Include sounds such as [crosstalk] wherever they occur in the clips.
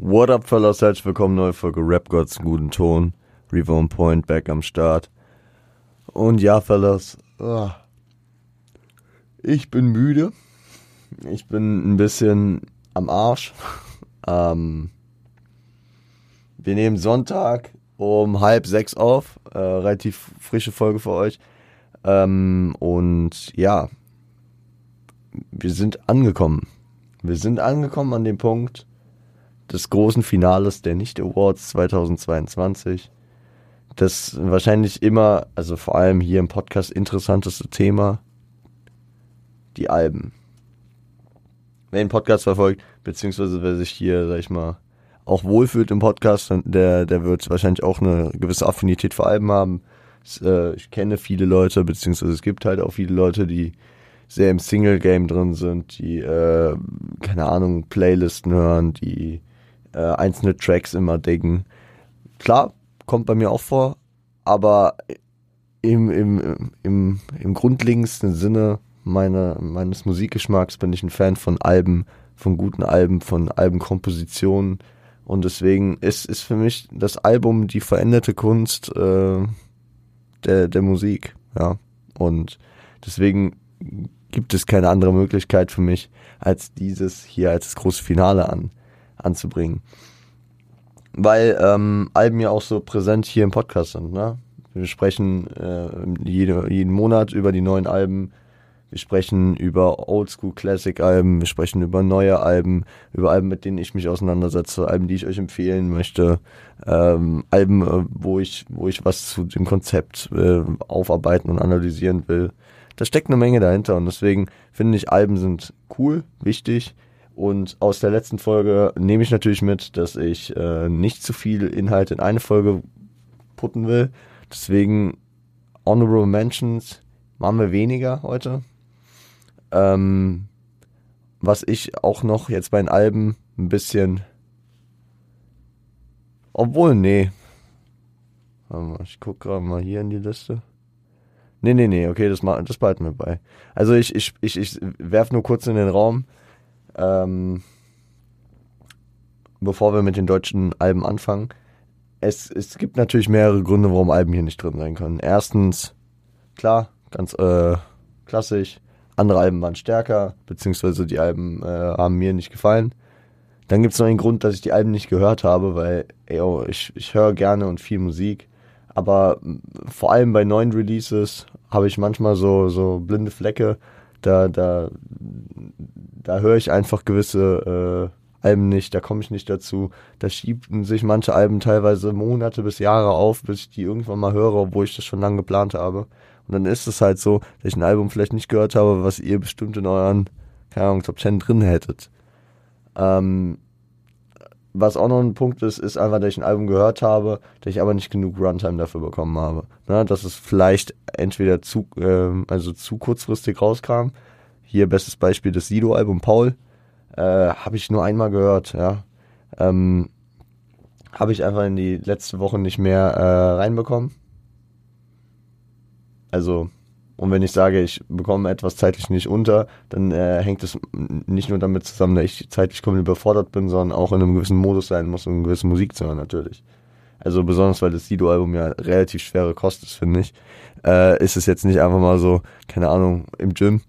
What up, fellas? Herzlich willkommen, neue Folge Rap Gods, guten Ton. Revo on Point, back am Start. Und ja, fellas, ah, ich bin müde. Ich bin ein bisschen am Arsch. [laughs] Ähm, wir nehmen Sonntag um halb sechs auf. Äh, relativ frische Folge für euch. Ähm, und ja, wir sind angekommen. Wir sind angekommen an dem Punkt des großen Finales der Nicht Awards 2022. Das wahrscheinlich immer, also vor allem hier im Podcast interessanteste Thema, die Alben wer den Podcast verfolgt, beziehungsweise wer sich hier, sag ich mal, auch wohlfühlt im Podcast, der, der wird wahrscheinlich auch eine gewisse Affinität für Alben haben. Äh, ich kenne viele Leute, beziehungsweise es gibt halt auch viele Leute, die sehr im Single-Game drin sind, die, äh, keine Ahnung, Playlisten hören, die äh, einzelne Tracks immer diggen. Klar, kommt bei mir auch vor, aber im, im, im, im grundlegendsten Sinne meine, meines Musikgeschmacks bin ich ein Fan von Alben, von guten Alben, von Albenkompositionen. Und deswegen ist, ist für mich das Album die veränderte Kunst äh, der, der Musik. Ja. Und deswegen gibt es keine andere Möglichkeit für mich, als dieses hier als das große Finale an, anzubringen. Weil ähm, Alben ja auch so präsent hier im Podcast sind. Ne? Wir sprechen äh, jede, jeden Monat über die neuen Alben wir sprechen über Oldschool Classic Alben, wir sprechen über neue Alben, über Alben, mit denen ich mich auseinandersetze, Alben, die ich euch empfehlen möchte, ähm, Alben, äh, wo ich, wo ich was zu dem Konzept äh, aufarbeiten und analysieren will. Da steckt eine Menge dahinter und deswegen finde ich, Alben sind cool, wichtig. Und aus der letzten Folge nehme ich natürlich mit, dass ich äh, nicht zu viel Inhalt in eine Folge putten will. Deswegen Honorable Mentions machen wir weniger heute. Ähm, was ich auch noch jetzt bei den Alben ein bisschen. Obwohl, nee. Ich gucke gerade mal hier in die Liste. Nee, nee, nee, okay, das, das behalten wir bei. Also ich, ich, ich, ich werfe nur kurz in den Raum, ähm, bevor wir mit den deutschen Alben anfangen. Es, es gibt natürlich mehrere Gründe, warum Alben hier nicht drin sein können. Erstens, klar, ganz äh, klassisch, andere Alben waren stärker, beziehungsweise die Alben äh, haben mir nicht gefallen. Dann gibt es noch einen Grund, dass ich die Alben nicht gehört habe, weil ey, oh, ich, ich höre gerne und viel Musik. Aber vor allem bei neuen Releases habe ich manchmal so, so blinde Flecke. Da, da, da höre ich einfach gewisse äh, Alben nicht, da komme ich nicht dazu. Da schieben sich manche Alben teilweise Monate bis Jahre auf, bis ich die irgendwann mal höre, obwohl ich das schon lange geplant habe. Und dann ist es halt so, dass ich ein Album vielleicht nicht gehört habe, was ihr bestimmt in euren, keine Ahnung, Top 10 drin hättet. Ähm, was auch noch ein Punkt ist, ist einfach, dass ich ein Album gehört habe, dass ich aber nicht genug Runtime dafür bekommen habe. Ne, dass es vielleicht entweder zu, äh, also zu kurzfristig rauskam. Hier bestes Beispiel das Sido-Album Paul. Äh, habe ich nur einmal gehört, ja. Ähm, habe ich einfach in die letzte Woche nicht mehr äh, reinbekommen. Also, und wenn ich sage, ich bekomme etwas zeitlich nicht unter, dann äh, hängt es nicht nur damit zusammen, dass ich zeitlich komplett überfordert bin, sondern auch in einem gewissen Modus sein muss, um eine gewisse Musik zu hören, natürlich. Also besonders, weil das Sido-Album ja relativ schwere Kost ist, finde ich, äh, ist es jetzt nicht einfach mal so, keine Ahnung, im Gym,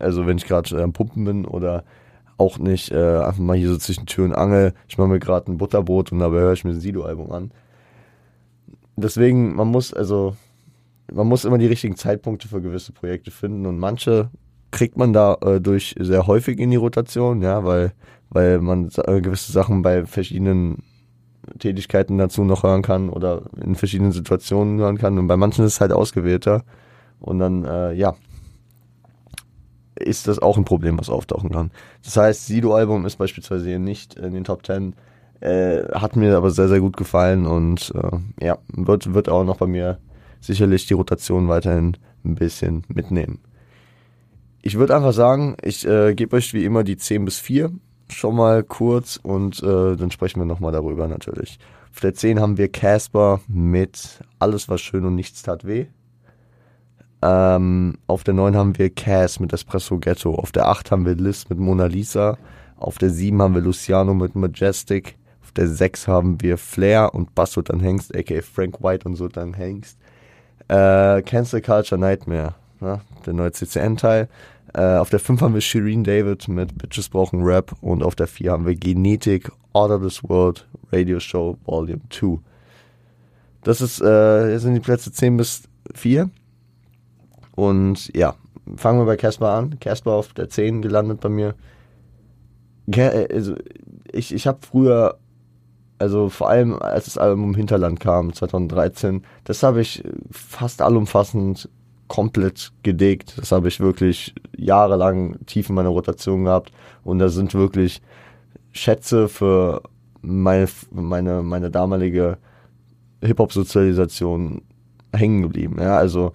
also wenn ich gerade äh, am Pumpen bin oder auch nicht äh, einfach mal hier so zwischen Tür und Angel, ich mache mir gerade ein Butterbrot und dabei höre ich mir das Sido-Album an. Deswegen, man muss, also man muss immer die richtigen Zeitpunkte für gewisse Projekte finden und manche kriegt man da äh, durch sehr häufig in die Rotation, ja, weil, weil man äh, gewisse Sachen bei verschiedenen Tätigkeiten dazu noch hören kann oder in verschiedenen Situationen hören kann und bei manchen ist es halt ausgewählter und dann, äh, ja, ist das auch ein Problem, was auftauchen kann. Das heißt, Sido-Album ist beispielsweise hier nicht in den Top 10, äh, hat mir aber sehr, sehr gut gefallen und äh, ja, wird, wird auch noch bei mir sicherlich die Rotation weiterhin ein bisschen mitnehmen. Ich würde einfach sagen, ich äh, gebe euch wie immer die 10 bis 4 schon mal kurz und äh, dann sprechen wir nochmal darüber natürlich. Auf der 10 haben wir Casper mit Alles war schön und nichts tat weh. Ähm, auf der 9 haben wir Cass mit Espresso Ghetto. Auf der 8 haben wir Liz mit Mona Lisa. Auf der 7 haben wir Luciano mit Majestic. Auf der 6 haben wir Flair und Bass dann Hengst, aka Frank White und so dann Hengst. Äh, Cancel Culture Nightmare, ne? der neue CCN-Teil. Äh, auf der 5 haben wir Shireen David mit Bitches brauchen Rap und auf der 4 haben wir Genetik, Order This World, Radio Show Volume 2. Das ist, äh, sind die Plätze 10 bis 4. Und ja, fangen wir bei Casper an. Casper auf der 10 gelandet bei mir. Äh, also, ich ich habe früher, also vor allem als das Album Hinterland kam, 2013, das habe ich fast allumfassend komplett gedeckt. Das habe ich wirklich jahrelang tief in meiner Rotation gehabt. Und da sind wirklich Schätze für meine, meine, meine damalige Hip-Hop-Sozialisation hängen geblieben. Ja, also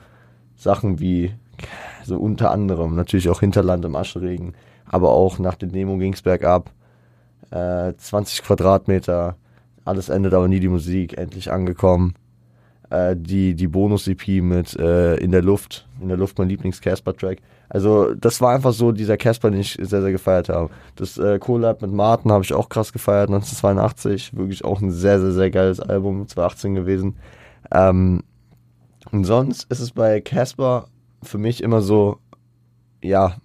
Sachen wie, so unter anderem, natürlich auch Hinterland im Ascheregen, aber auch nach der Demo ging's bergab. Äh, 20 Quadratmeter, alles endet aber nie die Musik, endlich angekommen äh, die, die Bonus-EP mit äh, In der Luft, In der Luft mein Lieblings-Casper-Track. Also das war einfach so dieser Casper, den ich sehr, sehr gefeiert habe. Das äh, Collab mit Martin habe ich auch krass gefeiert, 1982. Wirklich auch ein sehr, sehr, sehr geiles Album, 2018 gewesen. Ähm, und sonst ist es bei Casper für mich immer so, ja,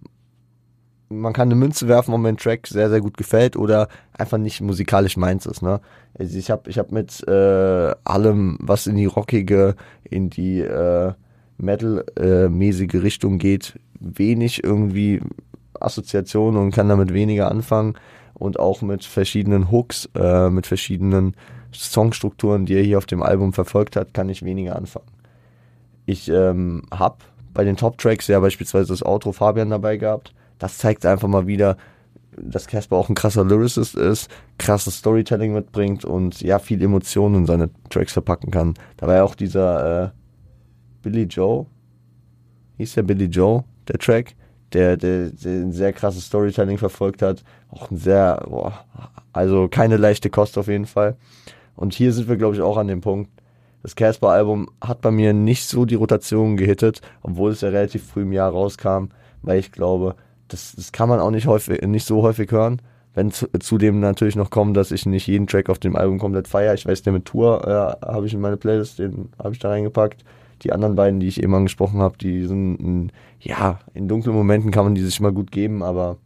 man kann eine Münze werfen, ob mir ein Track sehr, sehr gut gefällt oder einfach nicht musikalisch meins ist. Ne? Also ich habe ich hab mit äh, allem, was in die rockige, in die äh, Metal-mäßige Richtung geht, wenig irgendwie Assoziationen und kann damit weniger anfangen. Und auch mit verschiedenen Hooks, äh, mit verschiedenen Songstrukturen, die er hier auf dem Album verfolgt hat, kann ich weniger anfangen. Ich ähm, habe bei den Top-Tracks ja beispielsweise das Outro Fabian dabei gehabt das zeigt einfach mal wieder, dass Casper auch ein krasser Lyricist ist, krasses Storytelling mitbringt und ja, viel Emotionen in seine Tracks verpacken kann. Da war ja auch dieser äh, Billy Joe, hieß der Billy Joe, der Track, der, der, der ein sehr krasses Storytelling verfolgt hat. Auch ein sehr, boah, also keine leichte Kost auf jeden Fall. Und hier sind wir, glaube ich, auch an dem Punkt. Das Casper-Album hat bei mir nicht so die Rotation gehittet, obwohl es ja relativ früh im Jahr rauskam, weil ich glaube, das, das kann man auch nicht häufig, nicht so häufig hören. Wenn zu, zudem natürlich noch kommt, dass ich nicht jeden Track auf dem Album komplett feiere. Ich weiß, der mit Tour äh, habe ich in meine Playlist, den habe ich da reingepackt. Die anderen beiden, die ich eben angesprochen habe, die sind, in, ja, in dunklen Momenten kann man die sich mal gut geben, aber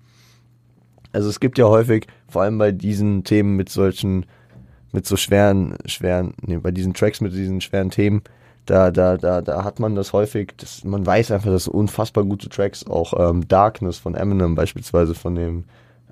also es gibt ja häufig, vor allem bei diesen Themen mit solchen, mit so schweren, schweren, nee, bei diesen Tracks mit diesen schweren Themen, da, da, da, da hat man das häufig, das, man weiß einfach, dass unfassbar gute Tracks, auch ähm, Darkness von Eminem beispielsweise von dem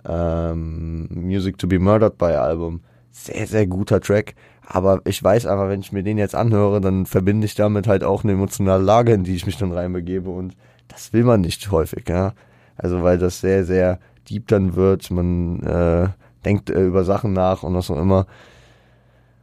ähm, Music to be Murdered by Album, sehr, sehr guter Track. Aber ich weiß einfach, wenn ich mir den jetzt anhöre, dann verbinde ich damit halt auch eine emotionale Lage, in die ich mich dann reinbegebe und das will man nicht häufig, ja. Also weil das sehr, sehr deep dann wird, man äh, denkt äh, über Sachen nach und was auch immer.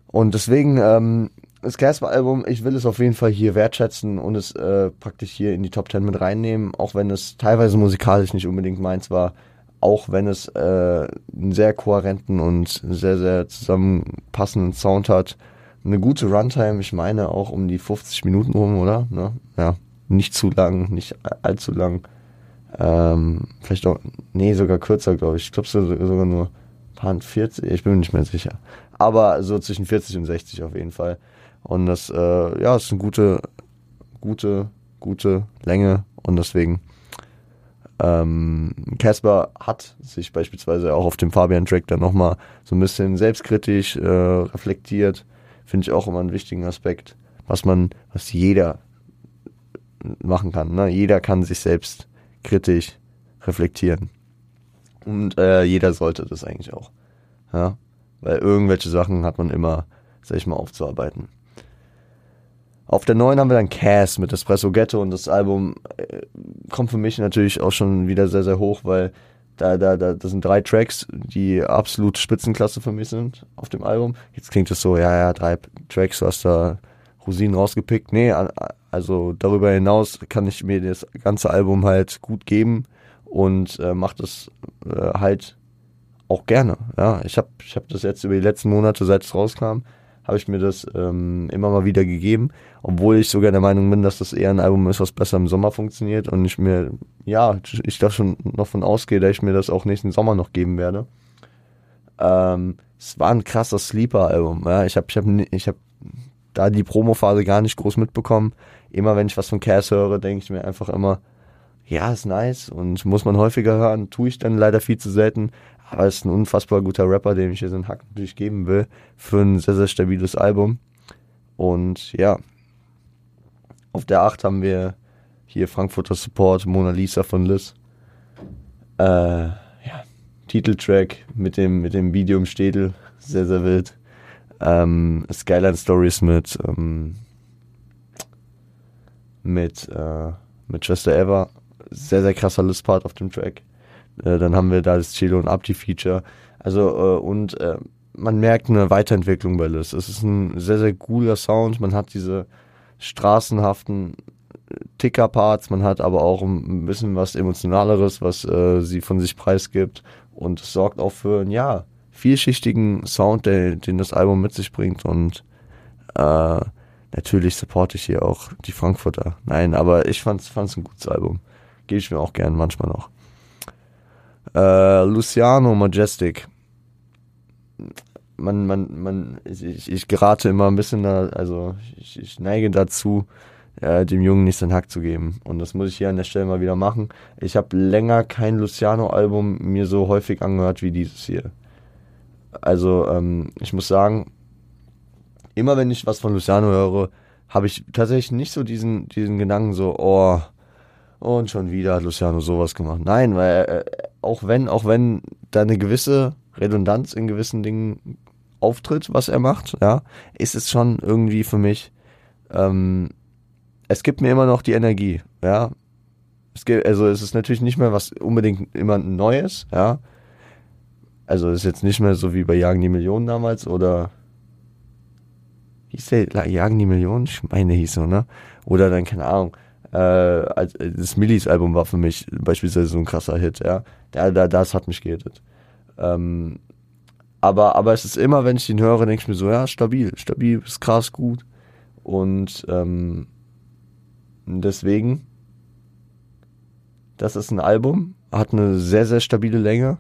Und deswegen ähm, das Casper-Album, ich will es auf jeden Fall hier wertschätzen und es äh, praktisch hier in die Top 10 mit reinnehmen, auch wenn es teilweise musikalisch nicht unbedingt meins war, auch wenn es äh, einen sehr kohärenten und sehr, sehr zusammenpassenden Sound hat. Eine gute Runtime, ich meine auch um die 50 Minuten rum, oder? Ne? Ja, nicht zu lang, nicht allzu lang. Ähm, vielleicht auch, nee, sogar kürzer, glaube ich. Ich glaube sogar nur paar 40, ich bin mir nicht mehr sicher. Aber so zwischen 40 und 60 auf jeden Fall. Und das, äh, ja, ist eine gute, gute, gute Länge und deswegen ähm, Casper hat sich beispielsweise auch auf dem Fabian-Track dann nochmal so ein bisschen selbstkritisch äh, reflektiert. Finde ich auch immer einen wichtigen Aspekt, was man, was jeder machen kann. Ne? Jeder kann sich selbst kritisch reflektieren. Und äh, jeder sollte das eigentlich auch. Ja? Weil irgendwelche Sachen hat man immer, sag ich mal, aufzuarbeiten. Auf der neuen haben wir dann Cass mit Espresso Ghetto und das Album äh, kommt für mich natürlich auch schon wieder sehr, sehr hoch, weil da, da, da, das sind drei Tracks, die absolut Spitzenklasse für mich sind auf dem Album. Jetzt klingt es so, ja, ja, drei Tracks, du hast da Rosinen rausgepickt. Nee, also darüber hinaus kann ich mir das ganze Album halt gut geben und äh, macht es äh, halt auch gerne. Ja, ich habe ich hab das jetzt über die letzten Monate, seit es rauskam, habe ich mir das ähm, immer mal wieder gegeben, obwohl ich sogar der Meinung bin, dass das eher ein Album ist, was besser im Sommer funktioniert und ich mir, ja, ich da schon noch von ausgehe, dass ich mir das auch nächsten Sommer noch geben werde. Ähm, es war ein krasser Sleeper-Album. Ja. Ich habe ich hab, ich hab da die Promo-Phase gar nicht groß mitbekommen. Immer wenn ich was von Cass höre, denke ich mir einfach immer, ja, ist nice und muss man häufiger hören. Tue ich dann leider viel zu selten. Aber ist ein unfassbar guter Rapper, dem ich hier so einen Hack natürlich geben will. Für ein sehr, sehr stabiles Album. Und ja, auf der 8 haben wir hier Frankfurter Support, Mona Lisa von Liz. Äh, ja, Titeltrack mit dem, mit dem Video im Städel. Sehr, sehr wild. Ähm, Skyline Stories mit, ähm, mit, äh, mit Chester Ever. Sehr, sehr krasser Liz-Part auf dem Track. Äh, dann haben wir da das Chelo und Abdi-Feature. Also, äh, und äh, man merkt eine Weiterentwicklung bei Liz. Es ist ein sehr, sehr cooler Sound. Man hat diese straßenhaften Ticker-Parts, man hat aber auch ein bisschen was Emotionaleres, was äh, sie von sich preisgibt. Und es sorgt auch für einen, ja, vielschichtigen Sound, der, den das Album mit sich bringt. Und äh, natürlich supporte ich hier auch die Frankfurter. Nein, aber ich fand es ein gutes Album. Gebe ich mir auch gern manchmal noch. Äh, Luciano Majestic. Man, man, man, ich, ich gerate immer ein bisschen da, also ich, ich neige dazu, äh, dem Jungen nicht seinen Hack zu geben. Und das muss ich hier an der Stelle mal wieder machen. Ich habe länger kein Luciano-Album mir so häufig angehört wie dieses hier. Also, ähm, ich muss sagen, immer wenn ich was von Luciano höre, habe ich tatsächlich nicht so diesen, diesen Gedanken so, oh, und schon wieder hat Luciano sowas gemacht. Nein, weil äh, auch wenn, auch wenn da eine gewisse Redundanz in gewissen Dingen auftritt, was er macht, ja, ist es schon irgendwie für mich, ähm, es gibt mir immer noch die Energie, ja. Es gibt, also es ist natürlich nicht mehr was unbedingt immer Neues, ja. Also es ist jetzt nicht mehr so wie bei Jagen die Millionen damals oder hieß der Jagen die Millionen? Ich meine hieß so, ne? Oder dann, keine Ahnung, äh, das Millis Album war für mich beispielsweise so ein krasser Hit, ja. Da, da, das hat mich gehittet. Ähm, aber, aber es ist immer, wenn ich ihn höre, denke ich mir so, ja, stabil, stabil, ist krass gut. Und ähm, deswegen, das ist ein Album, hat eine sehr, sehr stabile Länge,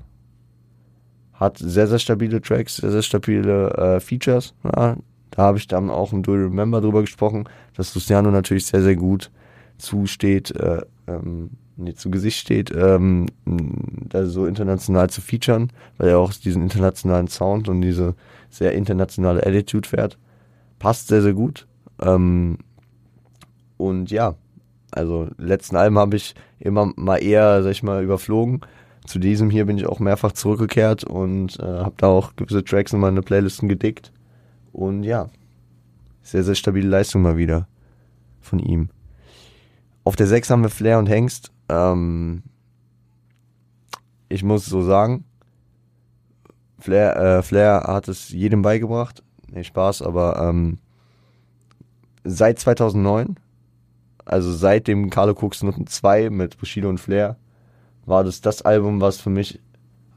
hat sehr, sehr stabile Tracks, sehr, sehr stabile äh, Features. Ja. Da habe ich dann auch im Do Remember drüber gesprochen, dass Luciano natürlich sehr, sehr gut zusteht, äh, ähm, nee, zu Gesicht steht, ähm, so international zu featuren, weil er auch diesen internationalen Sound und diese sehr internationale Attitude fährt. Passt sehr, sehr gut. Ähm, und ja, also letzten Alben habe ich immer mal eher, sag ich mal, überflogen. Zu diesem hier bin ich auch mehrfach zurückgekehrt und äh, habe da auch gewisse Tracks in meine Playlisten gedickt. Und ja, sehr, sehr stabile Leistung mal wieder von ihm. Auf der 6 haben wir Flair und Hengst. Ähm, ich muss so sagen, Flair, äh, Flair hat es jedem beigebracht. Nee, Spaß, aber ähm, seit 2009, also seit dem Carlo Cooks Noten 2 mit Bushido und Flair, war das das Album, was für mich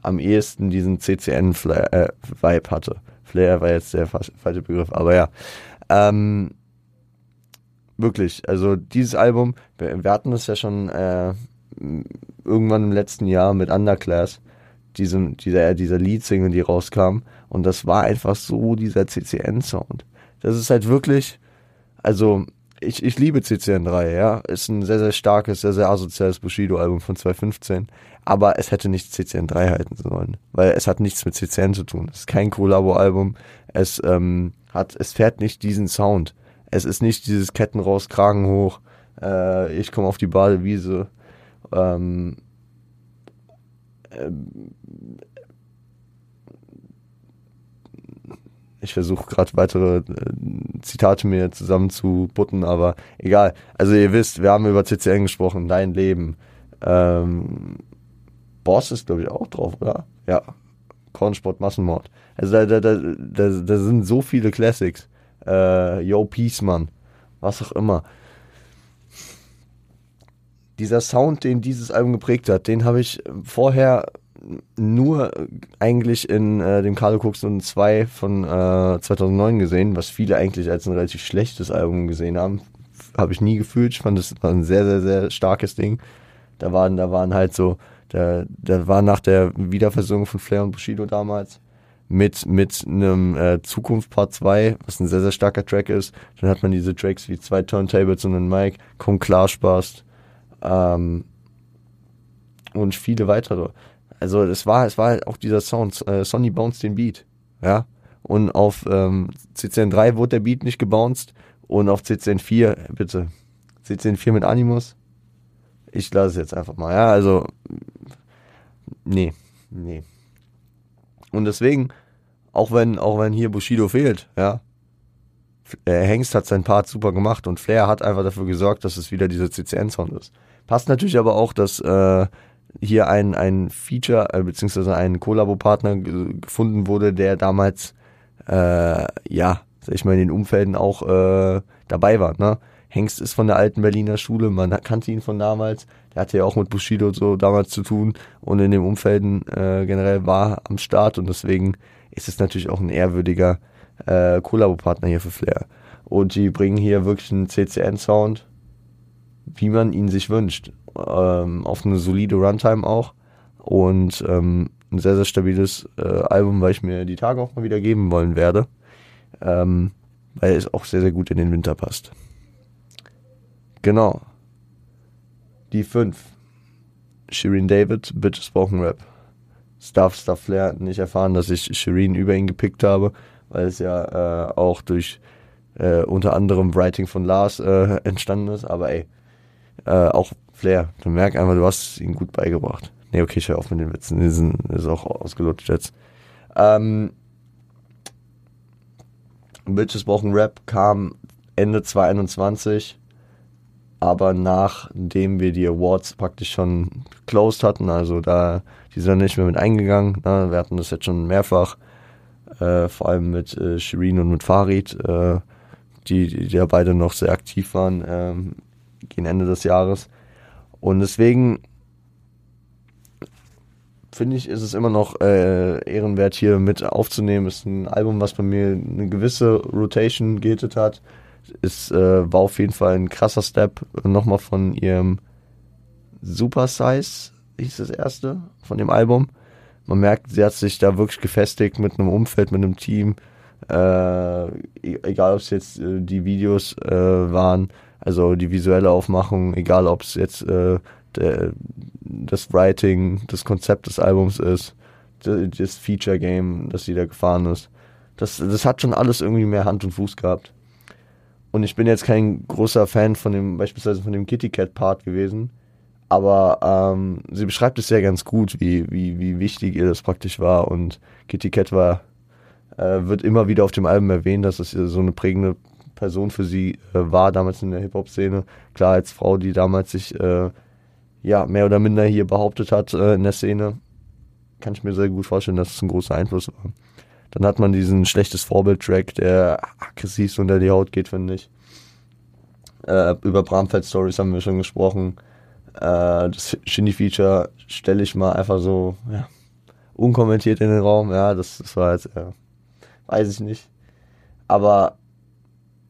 am ehesten diesen CCN-Vibe äh, hatte. Flair war jetzt der falsche Begriff, aber ja. Ähm, wirklich, also dieses Album, wir, wir hatten es ja schon äh, irgendwann im letzten Jahr mit Underclass, diesem, dieser, dieser Lead-Single, die rauskam. Und das war einfach so dieser CCN-Sound. Das ist halt wirklich, also ich, ich liebe CCN3, ja. Ist ein sehr, sehr starkes, sehr, sehr asoziales Bushido-Album von 2015. Aber es hätte nicht CCN3 halten sollen. Weil es hat nichts mit CCN zu tun. Es ist kein Kollabo-Album. Es, ähm, hat, es fährt nicht diesen Sound. Es ist nicht dieses Ketten raus, Kragen hoch. Äh, ich komme auf die Badewiese. Ähm, ähm, ich versuche gerade weitere äh, Zitate mir zusammen zu butten, aber egal. Also ihr wisst, wir haben über CCN gesprochen, dein Leben. Ähm, Boss ist, glaube ich, auch drauf, oder? Ja. Kornsport, Massenmord. Also da, da, da, da, da sind so viele Classics. Äh, Yo, Peace, Mann. Was auch immer dieser Sound, den dieses Album geprägt hat, den habe ich vorher nur eigentlich in äh, dem Carlo Cookson 2 von äh, 2009 gesehen, was viele eigentlich als ein relativ schlechtes Album gesehen haben. Habe ich nie gefühlt. Ich fand, das war ein sehr, sehr, sehr starkes Ding. Da waren, da waren halt so, da, da war nach der Wiederversorgung von Flair und Bushido damals, mit, mit einem äh, Zukunft Part 2, was ein sehr, sehr starker Track ist. Dann hat man diese Tracks wie zwei Turntables und ein Mic, Komm klar Spaß ähm, und viele weitere. Also es war, es war halt auch dieser Sound, äh, Sonny Bounce den Beat, ja. Und auf ähm, CCN3 wurde der Beat nicht gebounced und auf CCN4, bitte, CCN4 mit Animus, ich lasse es jetzt einfach mal, ja, also, nee, nee. Und deswegen, auch wenn, auch wenn hier Bushido fehlt, ja, Hengst hat seinen Part super gemacht und Flair hat einfach dafür gesorgt, dass es wieder dieser CCN-Sound ist. Passt natürlich aber auch, dass äh, hier ein, ein Feature, äh, beziehungsweise ein Kollabo-Partner gefunden wurde, der damals, äh, ja, ich mal, in den Umfelden auch äh, dabei war. Ne? Hengst ist von der alten Berliner Schule, man kannte ihn von damals. Der hatte ja auch mit Bushido so damals zu tun und in den Umfelden äh, generell war am Start und deswegen ist es natürlich auch ein ehrwürdiger äh, Kollabo-Partner hier für Flair. Und die bringen hier wirklich einen CCN-Sound, wie man ihn sich wünscht. Ähm, auf eine solide Runtime auch und ähm, ein sehr, sehr stabiles äh, Album, weil ich mir die Tage auch mal wieder geben wollen werde, ähm, weil es auch sehr, sehr gut in den Winter passt. Genau. Die 5. Shireen David, Bitches brauchen Rap. Stuff, Stuff Flair nicht erfahren, dass ich Shireen über ihn gepickt habe, weil es ja äh, auch durch äh, unter anderem Writing von Lars äh, [laughs] entstanden ist. Aber ey, äh, auch Flair, du merkst einfach, du hast ihn gut beigebracht. Nee, okay, ich höre auf mit den Witzen, die sind ist auch ausgelutscht jetzt. Ähm, Bitches brauchen Rap kam Ende 2021 aber nachdem wir die Awards praktisch schon closed hatten, also da, die sind nicht mehr mit eingegangen, ne? wir hatten das jetzt schon mehrfach, äh, vor allem mit äh, Shirin und mit Farid, äh, die, die ja beide noch sehr aktiv waren ähm, gegen Ende des Jahres. Und deswegen finde ich, ist es immer noch äh, ehrenwert, hier mit aufzunehmen. Ist ein Album, was bei mir eine gewisse Rotation gehittet hat ist, äh, war auf jeden Fall ein krasser Step nochmal von ihrem Super Size, hieß das erste, von dem Album. Man merkt, sie hat sich da wirklich gefestigt mit einem Umfeld, mit einem Team. Äh, e-, egal, ob es jetzt äh, die Videos äh, waren, also die visuelle Aufmachung, egal, ob es jetzt äh, der, das Writing, das Konzept des Albums ist, das Feature Game, das sie da gefahren ist. Das, das hat schon alles irgendwie mehr Hand und Fuß gehabt. Und ich bin jetzt kein großer Fan von dem, beispielsweise von dem Kitty Cat Part gewesen. Aber ähm, sie beschreibt es ja ganz gut, wie, wie, wie wichtig ihr das praktisch war. Und Kitty Cat war, äh, wird immer wieder auf dem Album erwähnt, dass es so eine prägende Person für sie äh, war, damals in der Hip-Hop-Szene. Klar, als Frau, die damals sich äh, ja mehr oder minder hier behauptet hat äh, in der Szene, kann ich mir sehr gut vorstellen, dass es ein großer Einfluss war. Dann hat man diesen schlechtes Vorbild-Track, der aggressiv unter die Haut geht, finde ich. Äh, über Bramfeld-Stories haben wir schon gesprochen. Äh, das Shindy-Feature stelle ich mal einfach so ja, unkommentiert in den Raum. Ja, das, das war jetzt, ja, weiß ich nicht. Aber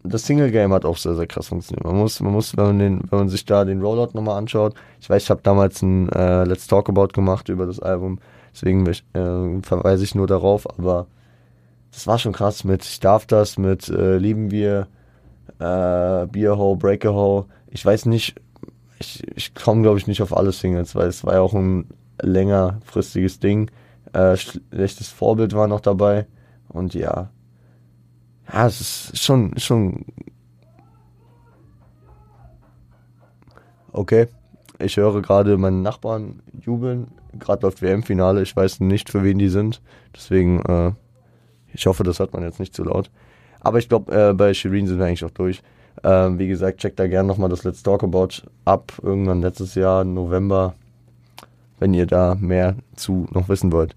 das Single Game hat auch sehr, sehr krass funktioniert. Man muss, man muss, wenn man, den, wenn man sich da den Rollout nochmal anschaut, ich weiß, ich habe damals ein äh, Let's Talk About gemacht über das Album, deswegen äh, verweise ich nur darauf, aber das war schon krass mit Ich darf das, mit äh, Lieben wir, äh, Beer Ho, Breaker Ho. Ich weiß nicht, ich, ich komme glaube ich nicht auf alle Singles, weil es war ja auch ein längerfristiges Ding. Äh, schlechtes Vorbild war noch dabei und ja, ja, es ist schon, schon okay. Ich höre gerade meinen Nachbarn jubeln. Gerade läuft WM-Finale. Ich weiß nicht, für wen die sind. Deswegen äh, ich hoffe, das hört man jetzt nicht zu laut. Aber ich glaube, äh, bei Shireen sind wir eigentlich auch durch. Ähm, wie gesagt, checkt da gerne nochmal das Let's Talk About ab. Irgendwann letztes Jahr, November, wenn ihr da mehr zu noch wissen wollt.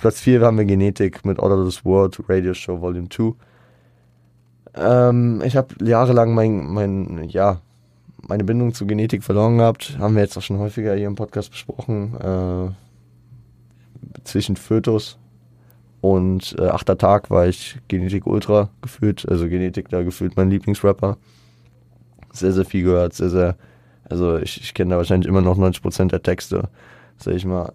Platz 4 haben wir Genetik mit Orderless World Radio Show Volume 2. Ähm, ich habe jahrelang mein, mein, ja, meine Bindung zu Genetik verloren gehabt. Haben wir jetzt auch schon häufiger hier im Podcast besprochen. Äh, zwischen Fötus und äh, achter Tag war ich Genetik Ultra gefühlt, also Genetik da gefühlt mein Lieblingsrapper. Sehr, sehr viel gehört, sehr, sehr, also ich, ich kenne da wahrscheinlich immer noch 90% der Texte, sag ich mal,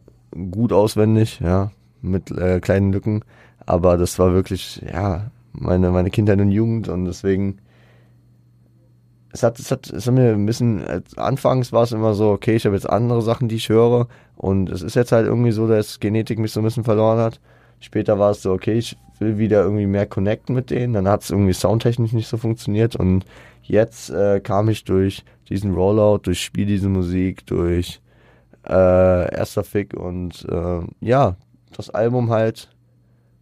gut auswendig, ja. mit äh, kleinen Lücken. Aber das war wirklich, ja, meine, meine Kindheit und Jugend und deswegen es hat, es hat, es hat mir ein bisschen, anfangs war es immer so, okay, ich habe jetzt andere Sachen, die ich höre und es ist jetzt halt irgendwie so, dass Genetik mich so ein bisschen verloren hat. Später war es so, okay, ich will wieder irgendwie mehr connecten mit denen, dann hat es irgendwie soundtechnisch nicht so funktioniert und jetzt äh, kam ich durch diesen Rollout, durch Spiel diese Musik, durch äh, erster Fick und äh, ja, das Album halt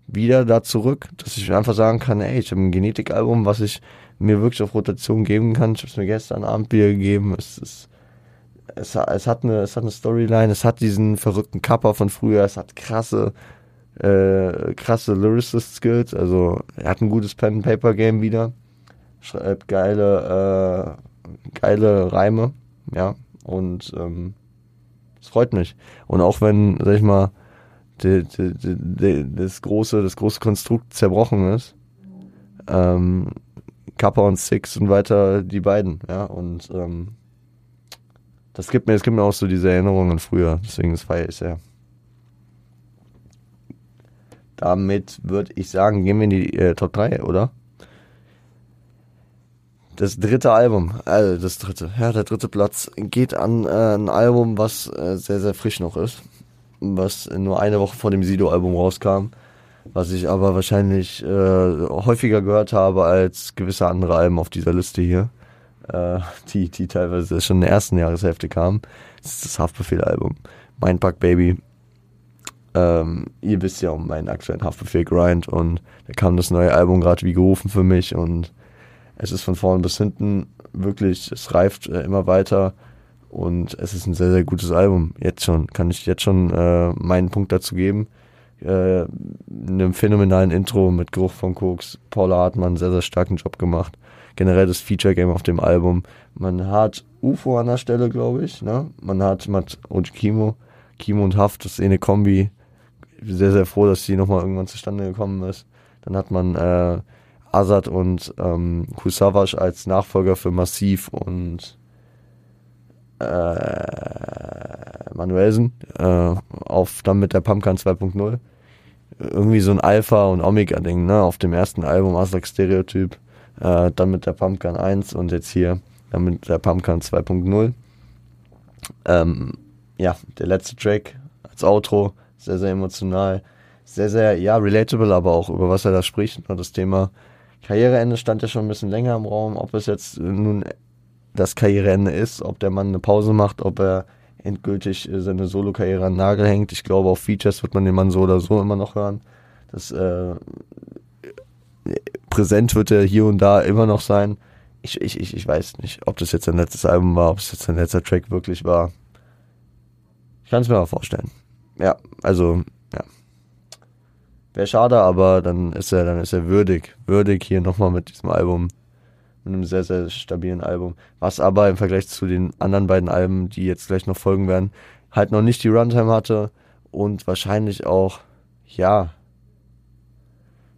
wieder da zurück, dass ich einfach sagen kann, ey, ich habe ein Genetikalbum, was ich mir wirklich auf Rotation geben kann. Ich habe es mir gestern Abend wieder gegeben. Es ist es, es, hat eine, es hat eine Storyline, es hat diesen verrückten Kappa von früher, es hat krasse, äh, krasse Lyricist-Skills, also er hat ein gutes Pen-Paper-Game wieder, schreibt geile, äh, geile Reime, ja, und ähm, es freut mich. Und auch wenn, sag ich mal, die, die, die, das große, das große Konstrukt zerbrochen ist, ähm, Kappa und Six und weiter die beiden, ja, und ähm, das gibt mir, das gibt mir auch so diese Erinnerungen früher, deswegen feiere ich sehr. Damit würde ich sagen, gehen wir in die äh, Top 3, oder? Das dritte Album, also das dritte, ja, der dritte Platz geht an äh, ein Album, was äh, sehr, sehr frisch noch ist. Was nur eine Woche vor dem Sido-Album rauskam. Was ich aber wahrscheinlich äh, häufiger gehört habe als gewisse andere Alben auf dieser Liste hier äh, die, die teilweise schon in der ersten Jahreshälfte kamen. Das ist das Haftbefehl-Album. Mindbug Baby. Ähm, ihr wisst ja um meinen aktuellen Haftbefehl-Grind und da kam das neue Album gerade wie gerufen für mich und es ist von vorn bis hinten wirklich, es reift äh, immer weiter und es ist ein sehr, sehr gutes Album. Jetzt schon, kann ich jetzt schon äh, meinen Punkt dazu geben. Äh, einem phänomenalen Intro mit Geruch von Koks. Paula Hartmann sehr, sehr starken Job gemacht generell das Feature-Game auf dem Album. Man hat UFO an der Stelle, glaube ich. Ne? Man hat Matt und Kimo. Kimo und Haft, das ist eh eine Kombi. Sehr, sehr froh, dass die nochmal irgendwann zustande gekommen ist. Dann hat man äh, Azad und ähm, Kusavash als Nachfolger für Massiv und äh, Manuelsen äh, auf dann mit der Pumpkin 2.0 irgendwie so ein Alpha und Omega Ding, ne, auf dem ersten Album Aslak Stereotyp äh, dann mit der Pumpgun 1 und jetzt hier dann mit der Pumpgun 2.0. Ähm, ja, der letzte Track als Outro, sehr, sehr emotional, sehr, sehr, ja, relatable, aber auch über was er da spricht. Und das Thema Karriereende stand ja schon ein bisschen länger im Raum, ob es jetzt nun das Karriereende ist, ob der Mann eine Pause macht, ob er endgültig seine Solo-Karriere an den Nagel hängt. Ich glaube, auf Features wird man den Mann so oder so immer noch hören. Das äh, präsent wird er hier und da immer noch sein. Ich, ich, ich, ich weiß nicht, ob das jetzt ein letztes Album war, ob es jetzt ein letzter Track wirklich war. Ich kann es mir mal vorstellen. Ja, also, ja. Wäre schade, aber dann ist er, dann ist er würdig, würdig hier nochmal mit diesem Album. Mit einem sehr, sehr stabilen Album. Was aber im Vergleich zu den anderen beiden Alben, die jetzt gleich noch folgen werden, halt noch nicht die Runtime hatte und wahrscheinlich auch, ja,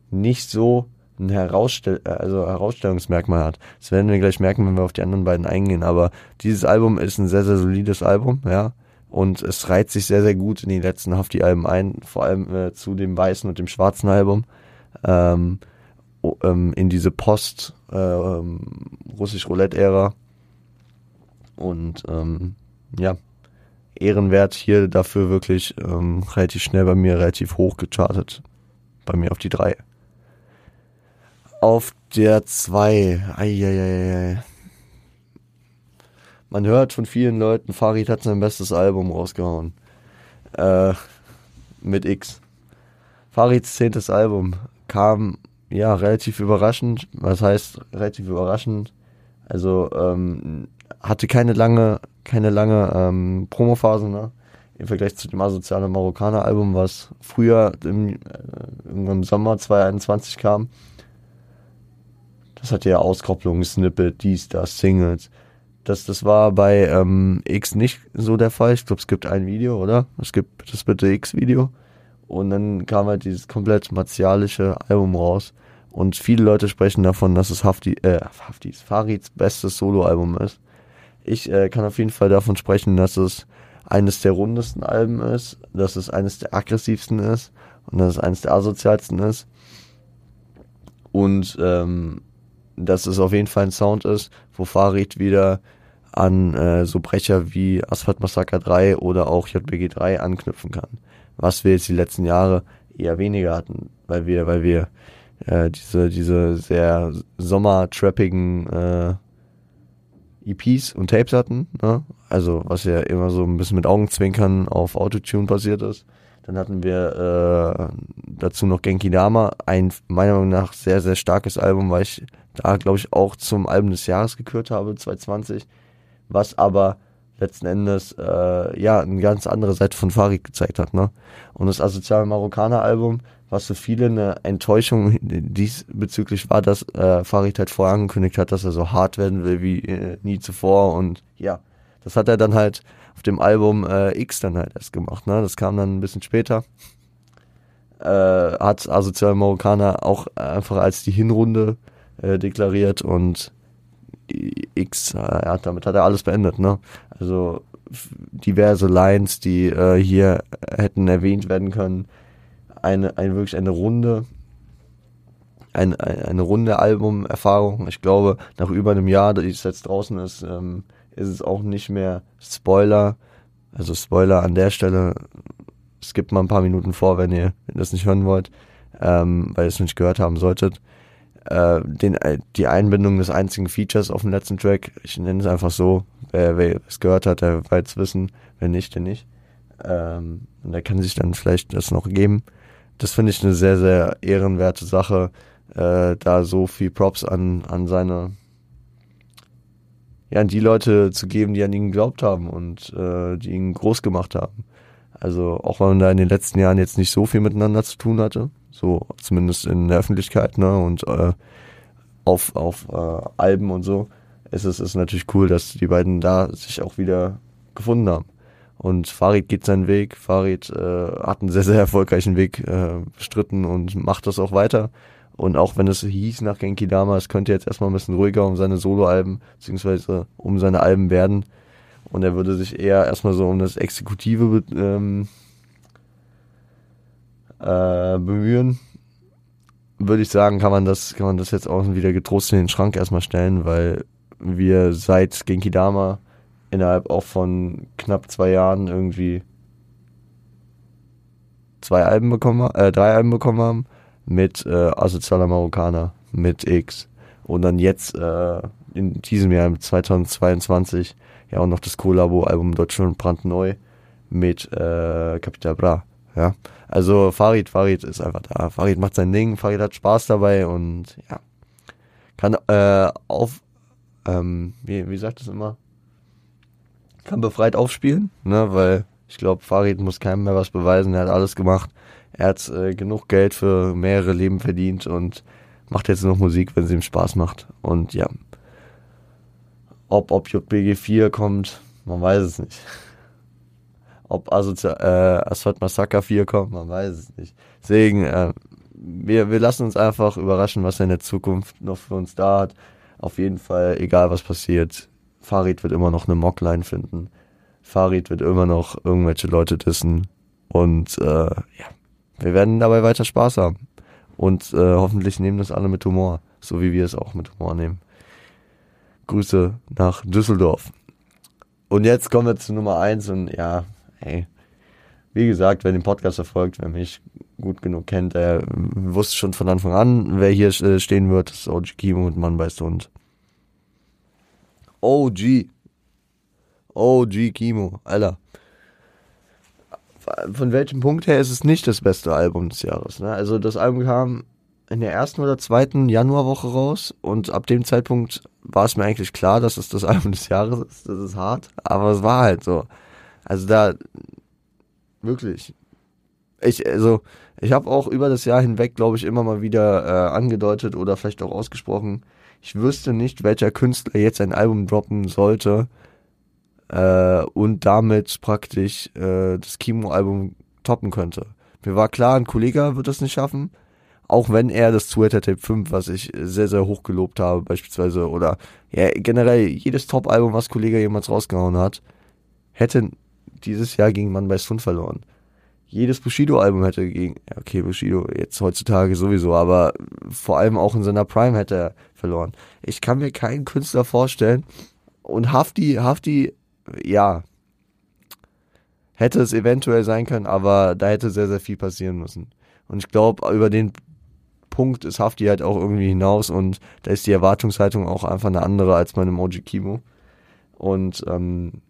nicht so ein Herausstell äh, also Herausstellungsmerkmal hat. Das werden wir gleich merken, wenn wir auf die anderen beiden eingehen. Aber dieses Album ist ein sehr, sehr solides Album, ja. Und es reiht sich sehr, sehr gut in die letzten Hafti-Alben ein, vor allem äh, zu dem weißen und dem schwarzen Album. Ähm, ähm, in diese Post äh, ähm, Roulette-Ära. Und ähm, ja, ehrenwert hier dafür wirklich ähm, relativ schnell bei mir relativ hoch gechartet. Bei mir auf die drei auf der 2. Man hört von vielen Leuten, Farid hat sein bestes Album rausgehauen. Äh, mit X. Farids zehntes Album kam ja relativ überraschend. Was heißt relativ überraschend? Also ähm, hatte keine lange, keine lange ähm, Promophase, ne? Im Vergleich zu dem asozialen Marokkaner Album, was früher im, äh, im Sommer 2021 kam. Das hatte ja Auskopplungen, Snippet, dies, das, Singles. Das, das war bei ähm, X nicht so der Fall. Ich glaube, es gibt ein Video, oder? Es gibt das bitte X-Video. Und dann kam halt dieses komplett martialische Album raus. Und viele Leute sprechen davon, dass es Hafti, äh, Haftis, Farids bestes Soloalbum ist. Ich äh, kann auf jeden Fall davon sprechen, dass es eines der rundesten Alben ist, dass es eines der aggressivsten ist und dass es eines der asozialsten ist. Und ähm, dass es auf jeden Fall ein Sound ist, wo Farid wieder an äh, so Brecher wie Asphalt Massacre 3 oder auch JBG 3 anknüpfen kann. Was wir jetzt die letzten Jahre eher weniger hatten, weil wir, weil wir äh, diese, diese sehr sommertrappigen äh, EPs und Tapes hatten, ne? Also was ja immer so ein bisschen mit Augenzwinkern auf Autotune basiert ist. Dann hatten wir äh, dazu noch Genki Dama, ein meiner Meinung nach sehr, sehr starkes Album, weil ich da, glaube ich, auch zum Album des Jahres gekürt habe, 2020, was aber letzten Endes äh, ja eine ganz andere Seite von Farid gezeigt hat. Ne? Und das Asoziale Marokkaner Album, was für viele eine Enttäuschung [laughs] diesbezüglich war, dass äh, Farid halt vorher angekündigt hat, dass er so hart werden will wie äh, nie zuvor. Und ja, das hat er dann halt auf dem Album äh, X dann halt erst gemacht. Ne? Das kam dann ein bisschen später. Äh, hat Asoziale Marokkaner auch einfach als die Hinrunde äh, deklariert und X, äh, damit hat er alles beendet, ne? Also diverse Lines, die äh, hier hätten erwähnt werden können. Eine, eine wirklich eine runde, eine, eine runde Albumerfahrung. Ich glaube, nach über einem Jahr, dass es jetzt draußen ist, ähm, ist es auch nicht mehr Spoiler. Also Spoiler an der Stelle. Skippt mal ein paar Minuten vor, wenn ihr das nicht hören wollt, ähm, weil ihr es nicht gehört haben solltet äh, den, äh, die Einbindung des einzigen Features auf dem letzten Track. Ich nenne es einfach so. Wer, wer es gehört hat, der es wissen. Wer nicht, der nicht. Ähm, und der kann sich dann vielleicht das noch geben. Das finde ich eine sehr, sehr ehrenwerte Sache, äh, da so viel Props an, an seine, ja, an die Leute zu geben, die an ihn geglaubt haben und äh, die ihn groß gemacht haben. Also auch wenn man da in den letzten Jahren jetzt nicht so viel miteinander zu tun hatte, so zumindest in der Öffentlichkeit, ne? Und äh, auf, auf äh, Alben und so, ist es ist natürlich cool, dass die beiden da sich auch wieder gefunden haben. Und Farid geht seinen Weg. Farid äh, hat einen sehr, sehr erfolgreichen Weg äh, bestritten und macht das auch weiter. Und auch wenn es hieß nach Genki Dama, es könnte jetzt erstmal ein bisschen ruhiger um seine Soloalben, beziehungsweise um seine Alben werden. Und er würde sich eher erstmal so um das Exekutive ähm, äh, bemühen, würde ich sagen, kann man das, kann man das jetzt auch wieder getrost in den Schrank erstmal stellen, weil wir seit Genki Dama innerhalb auch von knapp zwei Jahren irgendwie zwei Alben bekommen, äh, drei Alben bekommen haben mit äh, Asozialer Marokkaner, mit X und dann jetzt äh, in diesem Jahr 2022 ja auch noch das Collabo-Album Deutschland brandneu mit äh, Capital Bra. Ja, also Farid, Farid ist einfach da. Farid macht sein Ding, Farid hat Spaß dabei und ja, kann äh, auf, ähm, wie, wie sagt es immer, kann befreit aufspielen, ne, weil ich glaube, Farid muss keinem mehr was beweisen, er hat alles gemacht. Er hat äh, genug Geld für mehrere Leben verdient und macht jetzt noch Musik, wenn sie ihm Spaß macht. Und ja, ob, ob JBG 4 kommt, man weiß es nicht. Ob Assozi äh, Asphalt Massacre 4 kommt, man weiß es nicht. Deswegen, äh, wir, wir lassen uns einfach überraschen, was er in der Zukunft noch für uns da hat. Auf jeden Fall, egal was passiert, Farid wird immer noch eine Mockline finden. Farid wird immer noch irgendwelche Leute dissen. Und äh, ja, wir werden dabei weiter Spaß haben. Und äh, hoffentlich nehmen das alle mit Humor, so wie wir es auch mit Humor nehmen. Grüße nach Düsseldorf. Und jetzt kommen wir zu Nummer eins und ja, hey, wie gesagt, wer den Podcast verfolgt, wer mich gut genug kennt, der wusste schon von Anfang an, wer hier äh, stehen wird. Das ist OG Kimo und Mann beißt Hund. OG. OG Kimo, Alter. Von welchem Punkt her ist es nicht das beste Album des Jahres? Ne? Also das Album kam in der ersten oder zweiten Januarwoche raus und ab dem Zeitpunkt war es mir eigentlich klar, dass es das Album des Jahres ist. Das ist hart, aber es war halt so. Also da wirklich. Ich also ich habe auch über das Jahr hinweg, glaube ich, immer mal wieder äh, angedeutet oder vielleicht auch ausgesprochen. Ich wüsste nicht, welcher Künstler jetzt ein Album droppen sollte äh, und damit praktisch äh, das Kimo-Album toppen könnte. Mir war klar, ein Kollege wird das nicht schaffen. Auch wenn er das Twitter Tape 5, was ich sehr, sehr hoch gelobt habe, beispielsweise, oder ja, generell jedes Top-Album, was Kollege jemals rausgehauen hat, hätte dieses Jahr gegen Mann bei Sun verloren. jedes Bushido-Album hätte gegen, okay, Bushido jetzt heutzutage sowieso, aber vor allem auch in seiner Prime hätte er verloren. Ich kann mir keinen Künstler vorstellen und Hafti, Hafti, ja, hätte es eventuell sein können, aber da hätte sehr, sehr viel passieren müssen. Und ich glaube, über den Punkt ist Hafti halt auch irgendwie hinaus und da ist die Erwartungshaltung auch einfach eine andere als bei einem Oji Kimo. Und ähm,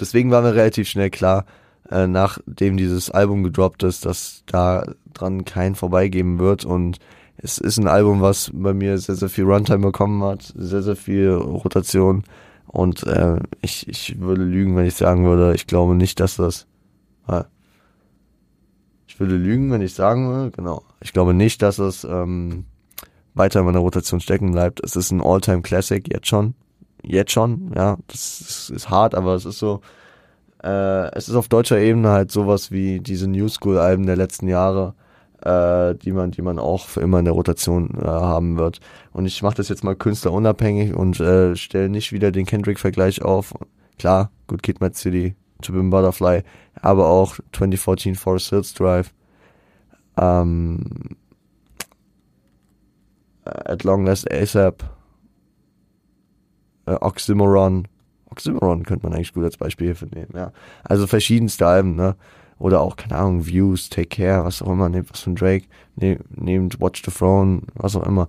deswegen war mir relativ schnell klar, äh, nachdem dieses Album gedroppt ist, dass da dran kein vorbeigeben wird und es ist ein Album, was bei mir sehr, sehr viel Runtime bekommen hat, sehr, sehr viel Rotation und äh, ich, ich würde lügen, wenn ich sagen würde, ich glaube nicht, dass das äh, ich würde lügen, wenn ich sagen würde, genau. Ich glaube nicht, dass es ähm, weiter in meiner Rotation stecken bleibt. Es ist ein All-Time Classic, jetzt schon. Jetzt schon, ja. Das ist, ist hart, aber es ist so, äh, es ist auf deutscher Ebene halt sowas wie diese New School-Alben der letzten Jahre, äh, die man, die man auch für immer in der Rotation äh, haben wird. Und ich mache das jetzt mal künstlerunabhängig und äh, stelle nicht wieder den Kendrick-Vergleich auf. Klar, Good Kid, Mad City, To Be Butterfly, aber auch 2014 Forest Hills Drive, ähm, At Long Last ASAP, äh, Oxymoron, Oxymoron könnte man eigentlich gut als Beispiel hierfür nehmen, ja. Also verschiedenste Alben, ne? Oder auch, keine Ahnung, Views, Take Care, was auch immer, nehmt was von Drake, ne, nehmt Watch the Throne, was auch immer.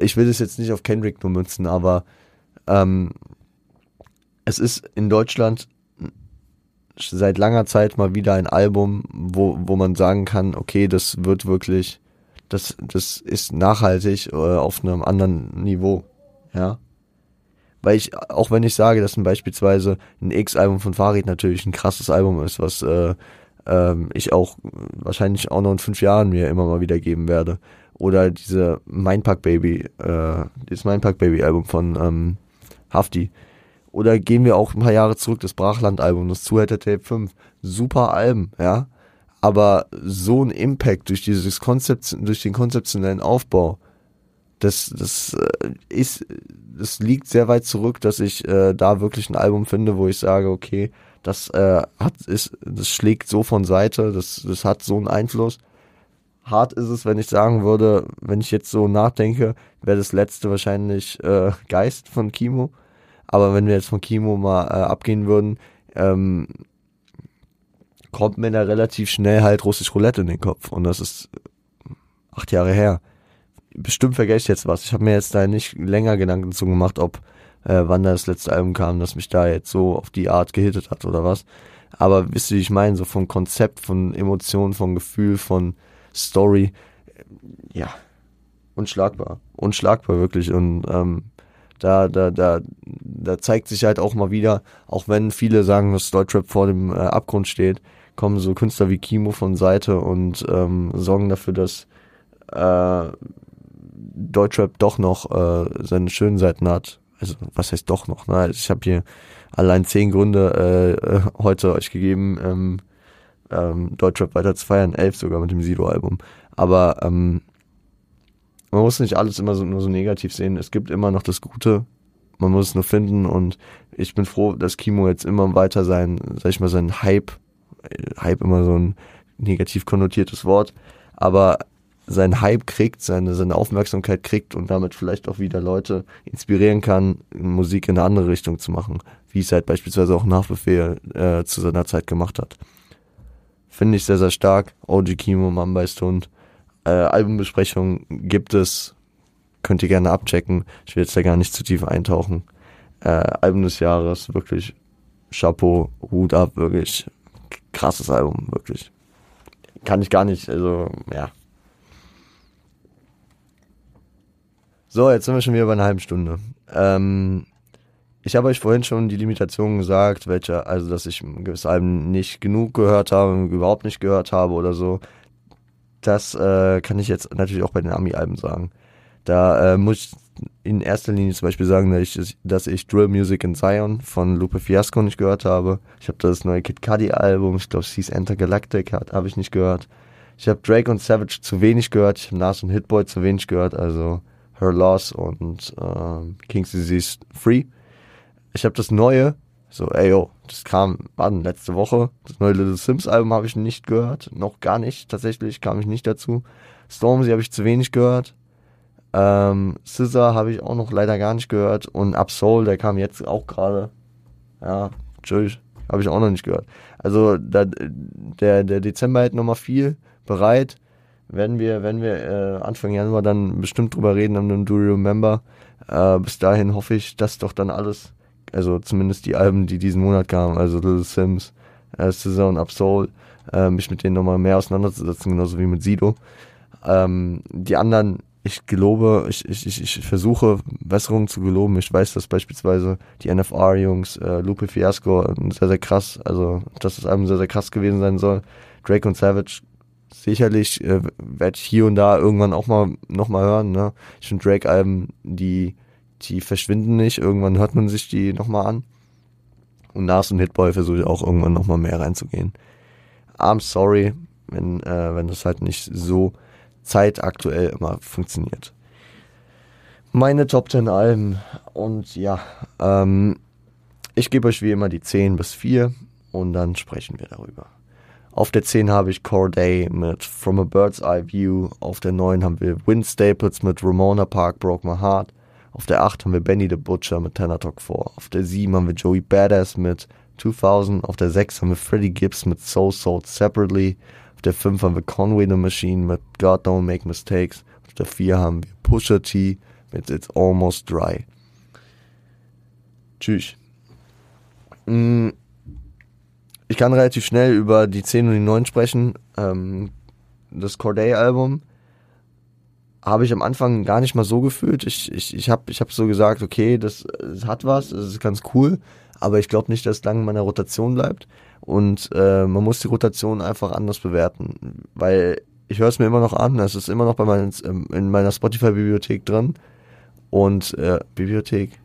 Ich will das jetzt nicht auf Kendrick nur münzen, aber ähm, es ist in Deutschland seit langer Zeit mal wieder ein Album, wo, wo man sagen kann, okay, das wird wirklich, das, das ist nachhaltig äh, auf einem anderen Niveau, ja weil ich, auch wenn ich sage, dass beispielsweise ein X-Album von Farid natürlich ein krasses Album ist, was äh, ähm, ich auch wahrscheinlich auch noch in fünf Jahren mir immer mal wieder geben werde. Oder diese Mindpack Baby, äh, dieses Mindpack Baby Album von ähm, Hafti. Oder gehen wir auch ein paar Jahre zurück, das Brachland-Album, das Zuhälter Tape 5. Super Alben, ja. Aber so ein Impact durch dieses Konzept, durch den konzeptionellen Aufbau, das, das äh, ist, das liegt sehr weit zurück, dass ich äh, da wirklich ein Album finde, wo ich sage, okay, das äh, hat, ist, das schlägt so von Seite, das, das hat so einen Einfluss. Hart ist es, wenn ich sagen würde, wenn ich jetzt so nachdenke, wäre das letzte wahrscheinlich äh, Geist von Kimo. Aber wenn wir jetzt von Kimo mal äh, abgehen würden, ähm, kommt mir da relativ schnell halt russisch Roulette in den Kopf. Und das ist acht Jahre her bestimmt vergesse ich jetzt was. Ich habe mir jetzt da nicht länger Gedanken zu gemacht, ob äh, wann das letzte Album kam, das mich da jetzt so auf die Art gehittet hat oder was. Aber wisst ihr, wie ich meine, so vom Konzept, von Emotionen, von Gefühl, von Story, äh, ja, unschlagbar, unschlagbar wirklich. Und ähm, da, da, da, da zeigt sich halt auch mal wieder, auch wenn viele sagen, dass Deutschrap vor dem äh, Abgrund steht, kommen so Künstler wie Kimo von Seite und ähm, sorgen dafür, dass äh, Deutschrap doch noch äh, seine schönen Seiten hat. Also was heißt doch noch? Ne? Ich habe hier allein zehn Gründe äh, äh, heute euch gegeben, ähm, ähm, Deutschrap weiter zu feiern, elf sogar mit dem Sido-Album. Aber ähm, man muss nicht alles immer so, nur so negativ sehen. Es gibt immer noch das Gute. Man muss es nur finden und ich bin froh, dass Kimo jetzt immer weiter sein, sag ich mal, sein Hype, Hype immer so ein negativ konnotiertes Wort, aber seinen Hype kriegt, seine, seine Aufmerksamkeit kriegt und damit vielleicht auch wieder Leute inspirieren kann, Musik in eine andere Richtung zu machen, wie es halt beispielsweise auch Nachbefehl äh, zu seiner Zeit gemacht hat. Finde ich sehr, sehr stark. OG Kimo, Mamba ist Hund. Äh, Albumbesprechung gibt es. Könnt ihr gerne abchecken. Ich will jetzt da gar nicht zu tief eintauchen. Äh, Album des Jahres, wirklich Chapeau, Hut ab, wirklich krasses Album, wirklich. Kann ich gar nicht, also, ja, So, jetzt sind wir schon wieder bei einer halben Stunde. Ähm, ich habe euch vorhin schon die Limitationen gesagt, welche, also dass ich gewisse Alben nicht genug gehört habe, überhaupt nicht gehört habe oder so. Das äh, kann ich jetzt natürlich auch bei den Ami-Alben sagen. Da äh, muss ich in erster Linie zum Beispiel sagen, dass ich, dass ich Drill Music in Zion von Lupe Fiasco nicht gehört habe. Ich habe das neue Kid Cudi Album, ich glaube, es hieß Galactic, habe ich nicht gehört. Ich habe Drake und Savage zu wenig gehört, ich habe Nas und Hitboy zu wenig gehört, also Her Loss und äh, King's Disease Free. Ich habe das neue So, ey yo, das kam, wann, letzte Woche. Das neue Little Sims Album habe ich nicht gehört. Noch gar nicht, tatsächlich, kam ich nicht dazu. Stormzy habe ich zu wenig gehört. Ähm, Scissor habe ich auch noch leider gar nicht gehört. Und Absol, der kam jetzt auch gerade. Ja, tschüss, habe ich auch noch nicht gehört. Also da, der, der Dezember hat nochmal viel bereit. Werden wir, werden wir äh, Anfang Januar dann bestimmt drüber reden an dem Do You Remember. Äh, bis dahin hoffe ich, dass doch dann alles also zumindest die Alben, die diesen Monat kamen, also Little Sims, äh, Scissor und Absol, äh, mich mit denen nochmal mehr auseinanderzusetzen, genauso wie mit Sido. Ähm, die anderen, ich gelobe, ich, ich, ich, ich versuche Besserungen zu geloben. Ich weiß, dass beispielsweise die NFR-Jungs, äh, Lupe Fiasco, sehr, sehr krass, also dass das Album sehr, sehr krass gewesen sein soll. Drake und Savage sicherlich äh, werde ich hier und da irgendwann auch mal nochmal hören. Ne? Ich finde Drake-Alben, die die verschwinden nicht. Irgendwann hört man sich die nochmal an. Und nach so einem Hitboy versuche ich auch irgendwann nochmal mehr reinzugehen. I'm sorry, wenn, äh, wenn das halt nicht so zeitaktuell immer funktioniert. Meine Top 10 Alben. Und ja, ähm, ich gebe euch wie immer die 10 bis 4 und dann sprechen wir darüber. Auf der 10 habe ich Corday mit From a Bird's Eye View. Auf der 9 haben wir Win Staples mit Ramona Park Broke My Heart. Auf der 8 haben wir Benny the Butcher mit Tenor Talk 4. Auf der 7 haben wir Joey Badass mit 2000. Auf der 6 haben wir Freddie Gibbs mit Soul Sold Separately. Auf der 5 haben wir Conway the Machine mit God Don't Make Mistakes. Auf der 4 haben wir Pusha T mit It's Almost Dry. Tschüss. Mm, ich kann relativ schnell über die 10 und die 9 sprechen. Ähm, das Corday-Album habe ich am Anfang gar nicht mal so gefühlt. Ich, ich, ich habe ich hab so gesagt, okay, das, das hat was, das ist ganz cool, aber ich glaube nicht, dass es lange in meiner Rotation bleibt. Und äh, man muss die Rotation einfach anders bewerten, weil ich höre es mir immer noch an, es ist immer noch bei meinen, ähm, in meiner Spotify-Bibliothek drin. Und äh, Bibliothek,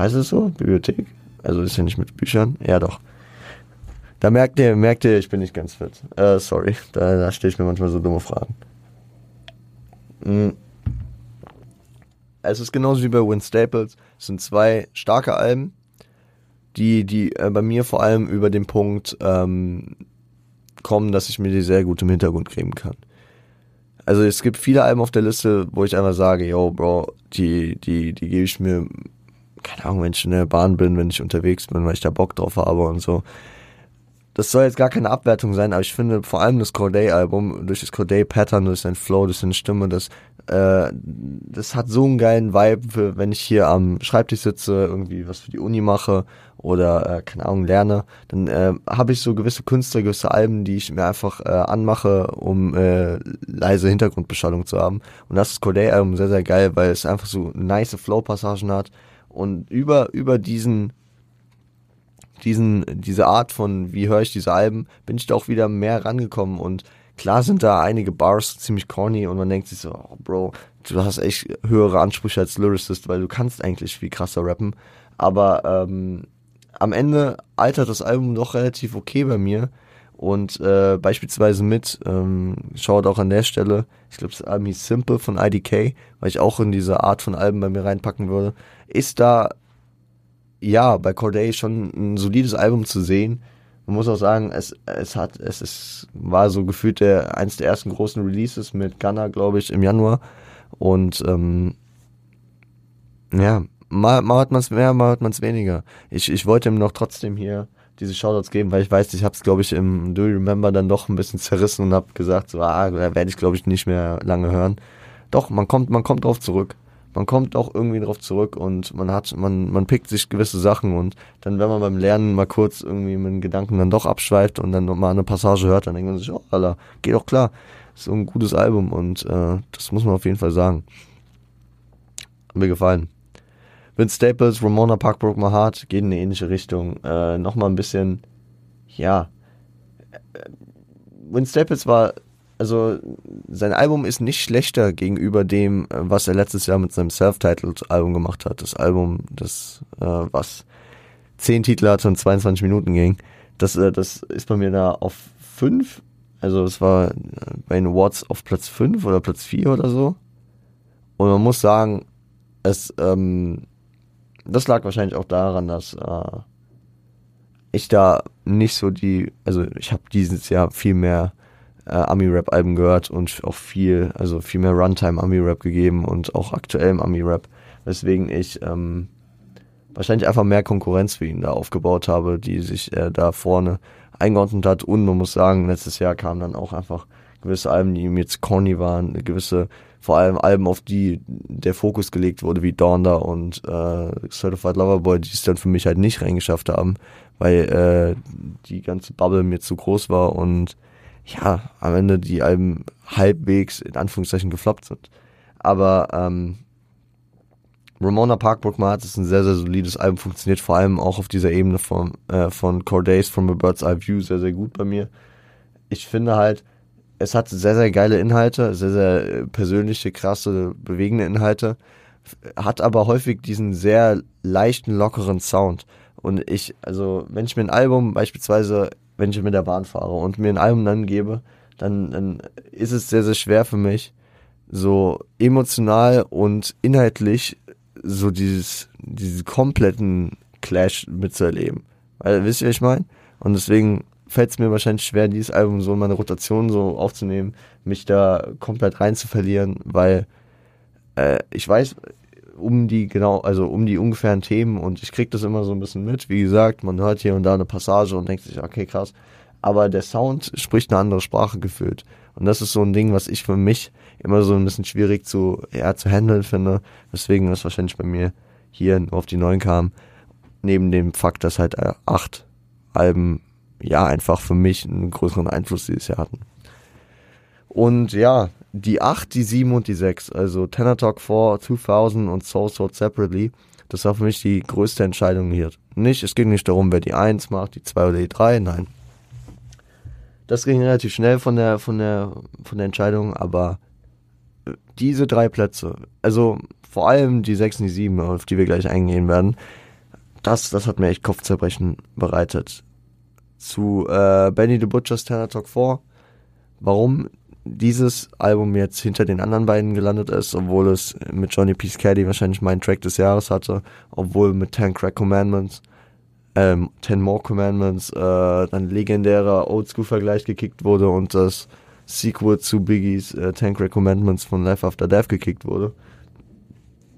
heißt es so? Bibliothek? Also ist ja nicht mit Büchern? Ja, doch. Da merkt ihr, merkt ihr, ich bin nicht ganz fit. Äh, sorry, da, da stelle ich mir manchmal so dumme Fragen. Mhm. Es ist genauso wie bei Win Staples. Es sind zwei starke Alben, die, die äh, bei mir vor allem über den Punkt ähm, kommen, dass ich mir die sehr gut im Hintergrund kriegen kann. Also es gibt viele Alben auf der Liste, wo ich einfach sage, yo, Bro, die, die, die gebe ich mir, keine Ahnung, wenn ich in der Bahn bin, wenn ich unterwegs bin, weil ich da Bock drauf habe und so das soll jetzt gar keine Abwertung sein, aber ich finde vor allem das Corday-Album, durch das Corday-Pattern, durch sein Flow, durch seine Stimme, das, äh, das hat so einen geilen Vibe, wenn ich hier am Schreibtisch sitze, irgendwie was für die Uni mache oder, äh, keine Ahnung, lerne, dann äh, habe ich so gewisse Künstler, gewisse Alben, die ich mir einfach äh, anmache, um äh, leise Hintergrundbeschallung zu haben. Und das ist Corday-Album sehr, sehr geil, weil es einfach so nice Flow-Passagen hat und über, über diesen diesen, diese Art von, wie höre ich diese Alben, bin ich da auch wieder mehr rangekommen. Und klar sind da einige Bars ziemlich corny und man denkt sich so, oh Bro, du hast echt höhere Ansprüche als Lyricist, weil du kannst eigentlich viel krasser rappen, aber ähm, am Ende altert das Album doch relativ okay bei mir. Und äh, beispielsweise mit, ähm, schaut auch an der Stelle, ich glaube das Album hieß Simple von IDK, weil ich auch in diese Art von Alben bei mir reinpacken würde, ist da ja, bei Corday schon ein solides Album zu sehen. Man muss auch sagen, es, es hat, es ist, war so gefühlt der, eins der ersten großen Releases mit Gunner, glaube ich, im Januar. Und, ähm, ja, mal, mal hat man es mehr, mal hat man es weniger. Ich, ich wollte ihm noch trotzdem hier diese Shoutouts geben, weil ich weiß, ich habe es, glaube ich, im Do You Remember dann doch ein bisschen zerrissen und habe gesagt, so, ah, da werde ich, glaube ich, nicht mehr lange hören. Doch, man kommt, man kommt drauf zurück man kommt auch irgendwie drauf zurück und man hat, man, man pickt sich gewisse Sachen und dann, wenn man beim Lernen mal kurz irgendwie mit den Gedanken dann doch abschweift und dann mal eine Passage hört, dann denkt man sich, oh, Alter, geht doch klar. Ist so ein gutes Album und äh, das muss man auf jeden Fall sagen. Hat mir gefallen. Vince Staples, Ramona Park Broke My Heart geht in eine ähnliche Richtung. Äh, Nochmal ein bisschen, ja. Vince Staples war also sein Album ist nicht schlechter gegenüber dem, äh, was er letztes Jahr mit seinem Self-Titled Album gemacht hat. Das Album, das äh, was zehn Titel hatte und 22 Minuten ging. Das, äh, das ist bei mir da auf fünf. Also es war äh, bei den Awards auf Platz fünf oder Platz vier oder so. Und man muss sagen, es ähm, das lag wahrscheinlich auch daran, dass äh, ich da nicht so die, also ich habe dieses Jahr viel mehr äh, Ami-Rap-Alben gehört und auch viel, also viel mehr Runtime Ami-Rap gegeben und auch aktuellem Ami-Rap, weswegen ich ähm, wahrscheinlich einfach mehr Konkurrenz für ihn da aufgebaut habe, die sich äh, da vorne eingeordnet hat. Und man muss sagen, letztes Jahr kamen dann auch einfach gewisse Alben, die ihm jetzt corny waren, gewisse, vor allem Alben, auf die der Fokus gelegt wurde, wie Donda und äh, Certified Lover Boy, die es dann für mich halt nicht reingeschafft haben, weil äh, die ganze Bubble mir zu groß war und ja, am Ende die Alben halbwegs in Anführungszeichen gefloppt sind. Aber ähm, Ramona Parkbrook Mart ist ein sehr, sehr solides Album, funktioniert vor allem auch auf dieser Ebene von, äh, von Cordays from a Bird's Eye View sehr, sehr gut bei mir. Ich finde halt, es hat sehr, sehr geile Inhalte, sehr, sehr persönliche, krasse, bewegende Inhalte, hat aber häufig diesen sehr leichten, lockeren Sound. Und ich, also, wenn ich mir ein Album beispielsweise wenn ich mit der Bahn fahre und mir ein Album dann gebe, dann, dann ist es sehr, sehr schwer für mich, so emotional und inhaltlich so dieses, diesen kompletten Clash mitzuerleben. Weil, wisst ihr, was ich meine? Und deswegen fällt es mir wahrscheinlich schwer, dieses Album so in meine Rotation so aufzunehmen, mich da komplett rein zu verlieren, weil äh, ich weiß, um die genau, also um die ungefähren Themen und ich krieg das immer so ein bisschen mit. Wie gesagt, man hört hier und da eine Passage und denkt sich, okay, krass. Aber der Sound spricht eine andere Sprache gefühlt. Und das ist so ein Ding, was ich für mich immer so ein bisschen schwierig zu, ja, zu handeln finde. Weswegen das wahrscheinlich bei mir hier nur auf die neuen kam. Neben dem Fakt, dass halt äh, acht Alben, ja, einfach für mich einen größeren Einfluss dieses Jahr hatten. Und ja, die 8, die 7 und die 6, also Tenor Talk 4, 2000 und Soul Sword Separately, das war für mich die größte Entscheidung hier. Nicht, es ging nicht darum, wer die 1 macht, die 2 oder die 3, nein. Das ging relativ schnell von der, von der, von der Entscheidung, aber diese drei Plätze, also vor allem die 6 und die 7, auf die wir gleich eingehen werden, das, das hat mir echt Kopfzerbrechen bereitet. Zu äh, Benny the Butcher's Tenor Talk 4. Warum? Dieses Album jetzt hinter den anderen beiden gelandet ist, obwohl es mit Johnny Peace Caddy wahrscheinlich meinen Track des Jahres hatte, obwohl mit Ten Crack Commandments, ähm, Ten More Commandments, äh, dann legendärer Oldschool-Vergleich gekickt wurde und das Sequel zu Biggies äh, Ten Crack Commandments von Life After Death gekickt wurde.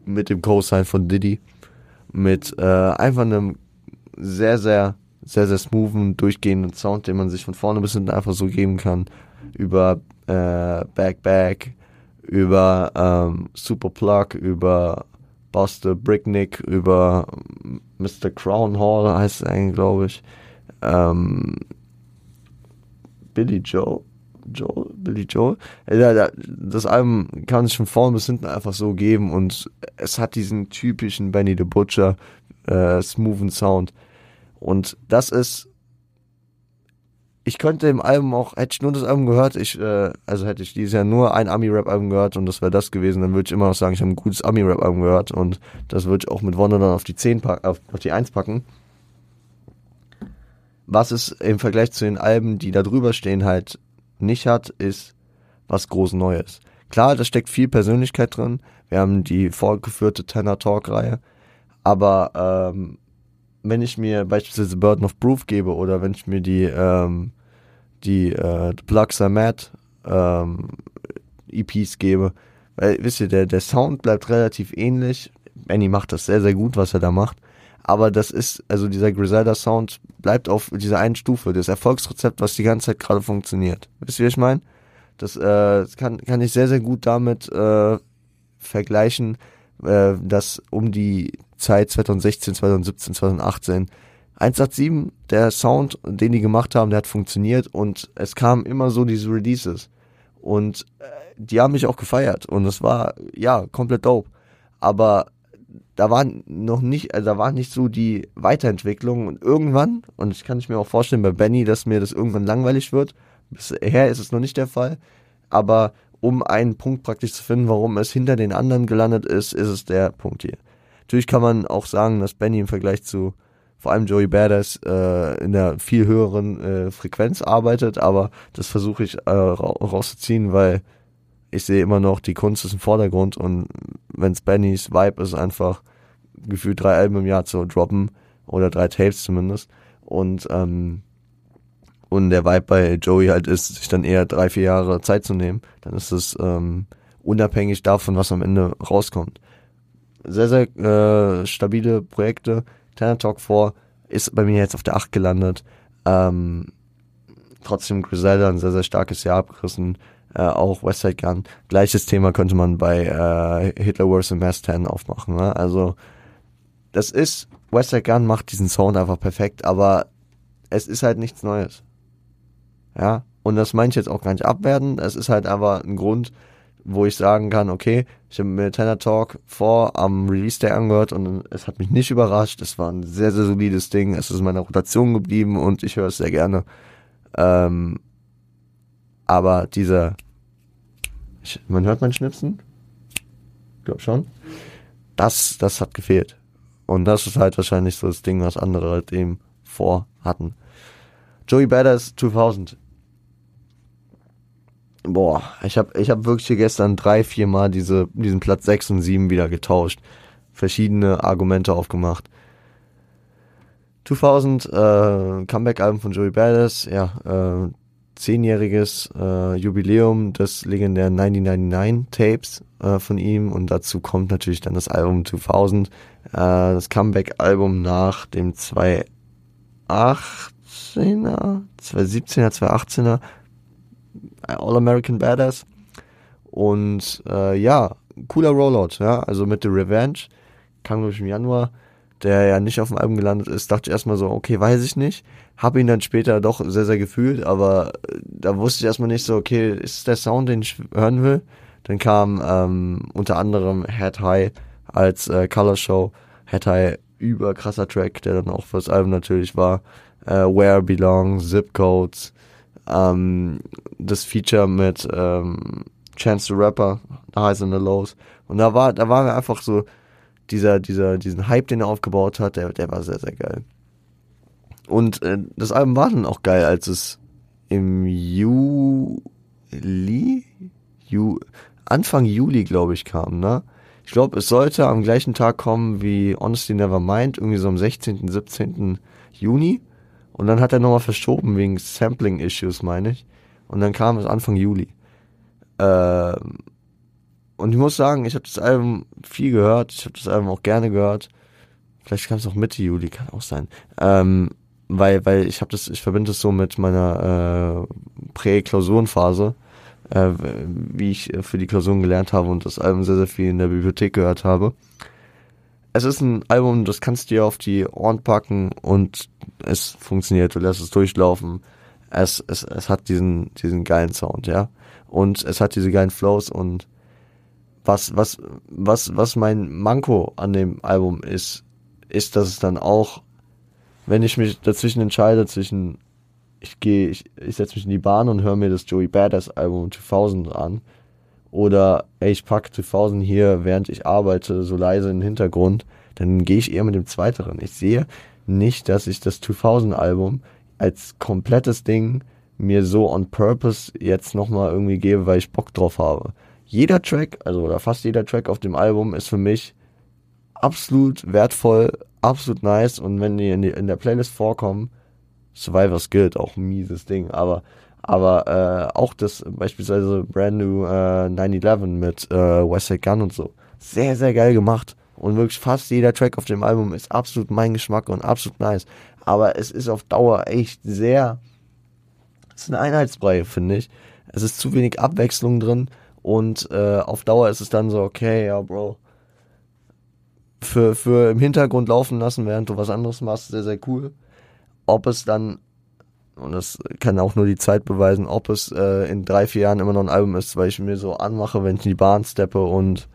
Mit dem Co-Sign von Diddy. Mit äh, einfach einem sehr, sehr, sehr, sehr smoothen, durchgehenden Sound, den man sich von vorne bis hinten einfach so geben kann. Über äh, Back Back, über ähm, Super Plug, über Buster Bricknick, über Mr. Crown Hall heißt es eigentlich, glaube ich. Ähm, Billy Joe. Joe, Billy Joe. Das Album kann sich von vorn bis hinten einfach so geben und es hat diesen typischen Benny the Butcher äh, smoothen Sound. Und das ist ich könnte im Album auch, hätte ich nur das Album gehört, ich, äh, also hätte ich dieses Jahr nur ein Ami-Rap-Album gehört und das wäre das gewesen, dann würde ich immer noch sagen, ich habe ein gutes Ami-Rap-Album gehört und das würde ich auch mit Wonder dann auf die 10 packen, auf, auf die 1 packen. Was es im Vergleich zu den Alben, die da drüber stehen, halt nicht hat, ist was groß Neues. Klar, da steckt viel Persönlichkeit drin. Wir haben die vorgeführte Tenor Talk Reihe, aber ähm, wenn ich mir beispielsweise Burden of Proof gebe oder wenn ich mir die ähm, die äh, Plugs Are Mad ähm, EPs gebe. Weil, wisst ihr, der, der Sound bleibt relativ ähnlich. Benny macht das sehr, sehr gut, was er da macht. Aber das ist, also dieser Griselda-Sound bleibt auf dieser einen Stufe. Das Erfolgsrezept, was die ganze Zeit gerade funktioniert. Wisst ihr, wie ich meine? Das äh, kann, kann ich sehr, sehr gut damit äh, vergleichen, äh, dass um die Zeit 2016, 2017, 2018 187, der Sound, den die gemacht haben, der hat funktioniert und es kamen immer so diese Releases. Und äh, die haben mich auch gefeiert und es war, ja, komplett dope. Aber da war noch nicht, also da war nicht so die Weiterentwicklung und irgendwann, und ich kann mir auch vorstellen bei Benny, dass mir das irgendwann langweilig wird. Bisher ist es noch nicht der Fall. Aber um einen Punkt praktisch zu finden, warum es hinter den anderen gelandet ist, ist es der Punkt hier. Natürlich kann man auch sagen, dass Benny im Vergleich zu vor allem Joey Badass äh, in der viel höheren äh, Frequenz arbeitet, aber das versuche ich äh, rauszuziehen, weil ich sehe immer noch, die Kunst ist im Vordergrund und wenn es Bennys Vibe ist, einfach gefühlt drei Alben im Jahr zu droppen oder drei Tapes zumindest. Und ähm, und der Vibe bei Joey halt ist, sich dann eher drei, vier Jahre Zeit zu nehmen, dann ist es ähm, unabhängig davon, was am Ende rauskommt. Sehr, sehr äh, stabile Projekte. Tanner Talk 4 ist bei mir jetzt auf der 8 gelandet. Ähm, trotzdem Griselda ein sehr, sehr starkes Jahr abgerissen. Äh, auch Westside Gun. Gleiches Thema könnte man bei äh, Hitler vs. Mass 10 aufmachen. Ne? Also das ist, Westside Gun macht diesen Sound einfach perfekt, aber es ist halt nichts Neues. Ja, und das meine ich jetzt auch gar nicht abwerten. Es ist halt aber ein Grund, wo ich sagen kann, okay, ich habe mir Tenor Talk vor am Release Day angehört und es hat mich nicht überrascht. Es war ein sehr, sehr solides Ding. Es ist in meiner Rotation geblieben und ich höre es sehr gerne. Ähm, aber dieser, ich, man hört mein Schnipsen? Ich glaube schon. Das, das hat gefehlt. Und das ist halt wahrscheinlich so das Ding, was andere halt eben vor hatten. Joey Badass 2000 boah, ich habe ich hab wirklich hier gestern drei, vier Mal diese, diesen Platz 6 und 7 wieder getauscht. Verschiedene Argumente aufgemacht. 2000, äh, Comeback-Album von Joey Badass, ja, äh, zehnjähriges äh, Jubiläum des legendären 1999 Tapes äh, von ihm und dazu kommt natürlich dann das Album 2000, äh, das Comeback-Album nach dem 2018er, 2017er, 2018er All-American Badass. Und äh, ja, cooler Rollout, ja. Also mit The Revenge kam, glaube ich, im Januar, der ja nicht auf dem Album gelandet ist, dachte ich erstmal so, okay, weiß ich nicht. Habe ihn dann später doch sehr, sehr gefühlt, aber äh, da wusste ich erstmal nicht so, okay, ist der Sound, den ich hören will? Dann kam ähm, unter anderem Head High als äh, Color Show. Head High, über krasser Track, der dann auch fürs Album natürlich war. Äh, Where Belong, Zip Codes, ähm, das Feature mit ähm, Chance the Rapper, The Highs and the Lows. Und da war, da war einfach so dieser, dieser, diesen Hype, den er aufgebaut hat, der, der war sehr, sehr geil. Und äh, das Album war dann auch geil, als es im Juli, Ju, Anfang Juli, glaube ich, kam, ne? Ich glaube, es sollte am gleichen Tag kommen wie Honestly Nevermind, irgendwie so am 16., 17. Juni. Und dann hat er nochmal verschoben wegen Sampling-Issues, meine ich. Und dann kam es Anfang Juli. Ähm, und ich muss sagen, ich habe das Album viel gehört. Ich habe das Album auch gerne gehört. Vielleicht kam es auch Mitte Juli, kann auch sein. Ähm, weil, weil ich habe das, ich verbinde das so mit meiner äh, Prä-Klausurenphase, äh, wie ich für die Klausuren gelernt habe und das Album sehr, sehr viel in der Bibliothek gehört habe es ist ein Album, das kannst du dir auf die Ohren packen und es funktioniert. Du lässt es durchlaufen. Es, es, es hat diesen, diesen geilen Sound, ja. Und es hat diese geilen Flows und was, was, was, was mein Manko an dem Album ist, ist, dass es dann auch, wenn ich mich dazwischen entscheide, zwischen, ich gehe, ich, ich setze mich in die Bahn und höre mir das Joey Badass Album 2000 an, oder ey, ich packe 2000 hier, während ich arbeite, so leise in den Hintergrund, dann gehe ich eher mit dem Zweiteren. Ich sehe nicht, dass ich das 2000 Album als komplettes Ding mir so on purpose jetzt nochmal irgendwie gebe, weil ich Bock drauf habe. Jeder Track, also oder fast jeder Track auf dem Album ist für mich absolut wertvoll, absolut nice und wenn die in, die in der Playlist vorkommen, Survivor's Guild, auch ein mieses Ding, aber aber äh, auch das beispielsweise Brand New äh, 911 mit äh, Westside Gun und so. Sehr, sehr geil gemacht. Und wirklich fast jeder Track auf dem Album ist absolut mein Geschmack und absolut nice. Aber es ist auf Dauer echt sehr. Es ist eine Einheitsbrei, finde ich. Es ist zu wenig Abwechslung drin. Und äh, auf Dauer ist es dann so, okay, ja, Bro. Für, für im Hintergrund laufen lassen, während du was anderes machst, sehr, sehr cool. Ob es dann und das kann auch nur die Zeit beweisen, ob es äh, in drei, vier Jahren immer noch ein Album ist, weil ich mir so anmache, wenn ich in die Bahn steppe und,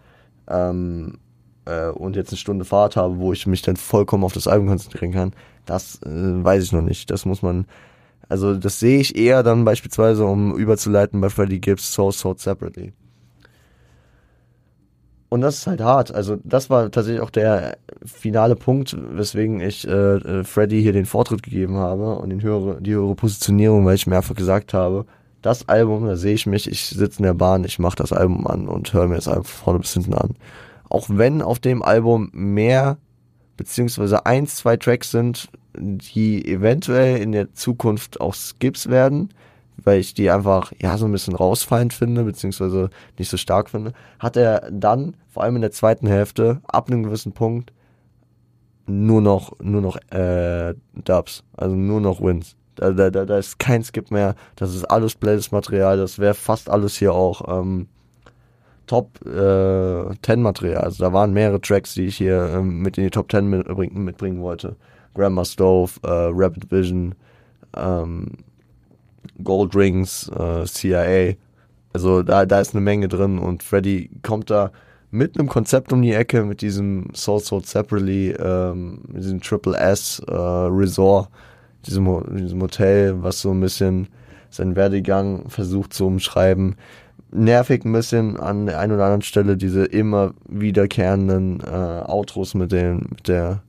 ähm, äh, und jetzt eine Stunde Fahrt habe, wo ich mich dann vollkommen auf das Album konzentrieren kann. Das äh, weiß ich noch nicht. Das muss man, also das sehe ich eher dann beispielsweise, um überzuleiten bei Freddie Gibbs So So Separately. Und das ist halt hart. Also das war tatsächlich auch der finale Punkt, weswegen ich äh, äh, Freddy hier den Vortritt gegeben habe und den höhere, die höhere Positionierung, weil ich mir einfach gesagt habe, das Album, da sehe ich mich, ich sitze in der Bahn, ich mache das Album an und höre mir das Album vorne bis hinten an. Auch wenn auf dem Album mehr beziehungsweise eins, zwei Tracks sind, die eventuell in der Zukunft auch Skips werden, weil ich die einfach ja so ein bisschen rausfallend finde, beziehungsweise nicht so stark finde, hat er dann, vor allem in der zweiten Hälfte, ab einem gewissen Punkt, nur noch, nur noch äh, Dubs, also nur noch Wins. Da, da, da, ist kein Skip mehr, das ist alles Playlist-Material, das wäre fast alles hier auch ähm, Top äh, 10 Material. Also da waren mehrere Tracks, die ich hier ähm, mit in die Top 10 mitbringen, mitbringen wollte. Grandma Stove, äh, Rapid Vision, ähm, Gold Rings, äh, CIA. Also da, da ist eine Menge drin und Freddy kommt da mit einem Konzept um die Ecke, mit diesem Soul Sold Separately, ähm, diesem Triple S äh, Resort, diesem, diesem Hotel, was so ein bisschen seinen Werdegang versucht zu umschreiben. Nervig ein bisschen an der einen oder anderen Stelle diese immer wiederkehrenden äh, Outros mit dem, mit der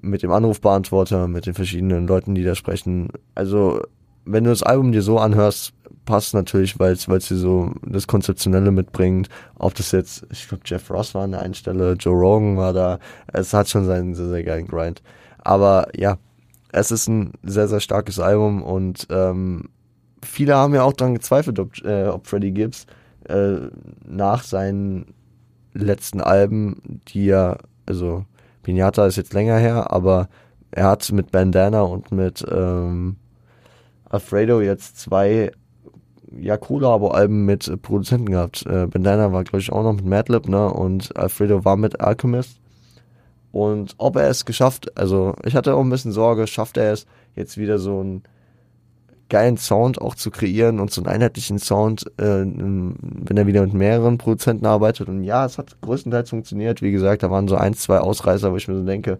mit dem Anrufbeantworter, mit den verschiedenen Leuten, die da sprechen. Also, wenn du das Album dir so anhörst, passt natürlich, weil es dir so das Konzeptionelle mitbringt. Ob das jetzt, ich glaube, Jeff Ross war an der einen Stelle, Joe Rogan war da. Es hat schon seinen sehr, sehr geilen Grind. Aber ja, es ist ein sehr, sehr starkes Album und ähm, viele haben ja auch daran gezweifelt, ob, äh, ob Freddie Gibbs äh, nach seinen letzten Alben, die ja, also Pinata ist jetzt länger her, aber er hat mit Bandana und mit ähm, Alfredo jetzt zwei ja, Collabo-Alben mit äh, Produzenten gehabt. Äh, Bandana war, glaube ich, auch noch mit Madlib, ne? Und Alfredo war mit Alchemist. Und ob er es geschafft, also ich hatte auch ein bisschen Sorge, schafft er es jetzt wieder so einen geilen Sound auch zu kreieren und so einen einheitlichen Sound, äh, wenn er wieder mit mehreren Produzenten arbeitet. Und ja, es hat größtenteils funktioniert. Wie gesagt, da waren so ein, zwei Ausreißer, wo ich mir so denke,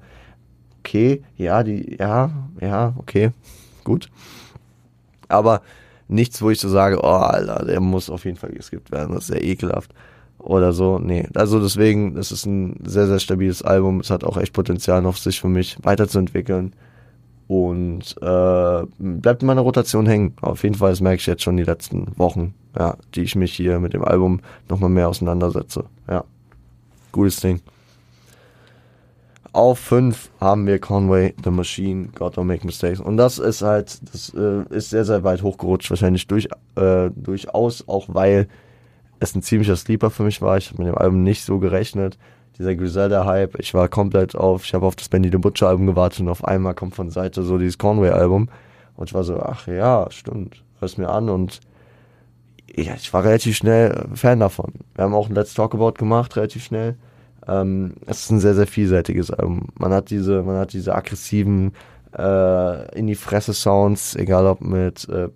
okay, ja, die, ja, ja, okay, gut. Aber nichts, wo ich so sage, oh, Alter, der muss auf jeden Fall geskippt werden, das ist sehr ekelhaft oder so. Nee, also deswegen, es ist ein sehr, sehr stabiles Album. Es hat auch echt Potenzial noch sich für mich weiterzuentwickeln. Und äh, bleibt in meiner Rotation hängen. Auf jeden Fall, das merke ich jetzt schon die letzten Wochen, ja, die ich mich hier mit dem Album nochmal mehr auseinandersetze. Ja, gutes Ding. Auf 5 haben wir Conway, The Machine, God Don't Make Mistakes. Und das ist halt, das äh, ist sehr, sehr weit hochgerutscht. Wahrscheinlich durch, äh, durchaus auch, weil es ein ziemlicher Sleeper für mich war. Ich habe mit dem Album nicht so gerechnet. Dieser Griselda-Hype, ich war komplett auf, ich habe auf das Benny the Butcher Album gewartet und auf einmal kommt von Seite so dieses Conway-Album. Und ich war so, ach ja, stimmt, hör's mir an und ja, ich war relativ schnell Fan davon. Wir haben auch ein Let's Talk About gemacht, relativ schnell. Ähm, es ist ein sehr, sehr vielseitiges Album. Man hat diese, man hat diese aggressiven, äh, in die Fresse Sounds, egal ob mit äh,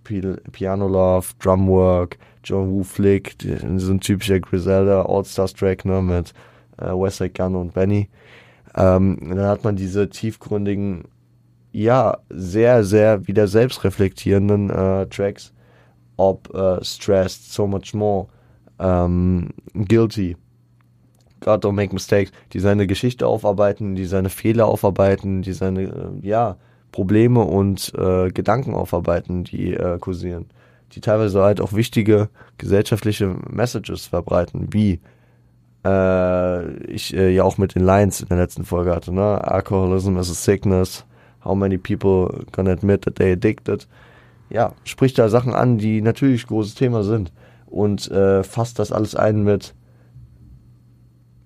Piano Love, Drumwork, John Woo Flick, so ein typischer Griselda All-Stars Track, ne, mit äh, Westside Gun und Benny. Ähm, dann hat man diese tiefgründigen, ja, sehr, sehr wieder selbstreflektierenden äh, Tracks, ob äh, Stressed, So Much More, ähm, Guilty, God Don't Make Mistakes, die seine Geschichte aufarbeiten, die seine Fehler aufarbeiten, die seine, äh, ja, Probleme und äh, Gedanken aufarbeiten, die äh, kursieren. Die teilweise halt auch wichtige gesellschaftliche Messages verbreiten, wie äh, ich äh, ja auch mit den Lines in der letzten Folge hatte, ne? Alcoholism is a sickness, how many people can admit that they addicted. Ja, spricht da Sachen an, die natürlich großes Thema sind und äh, fasst das alles ein mit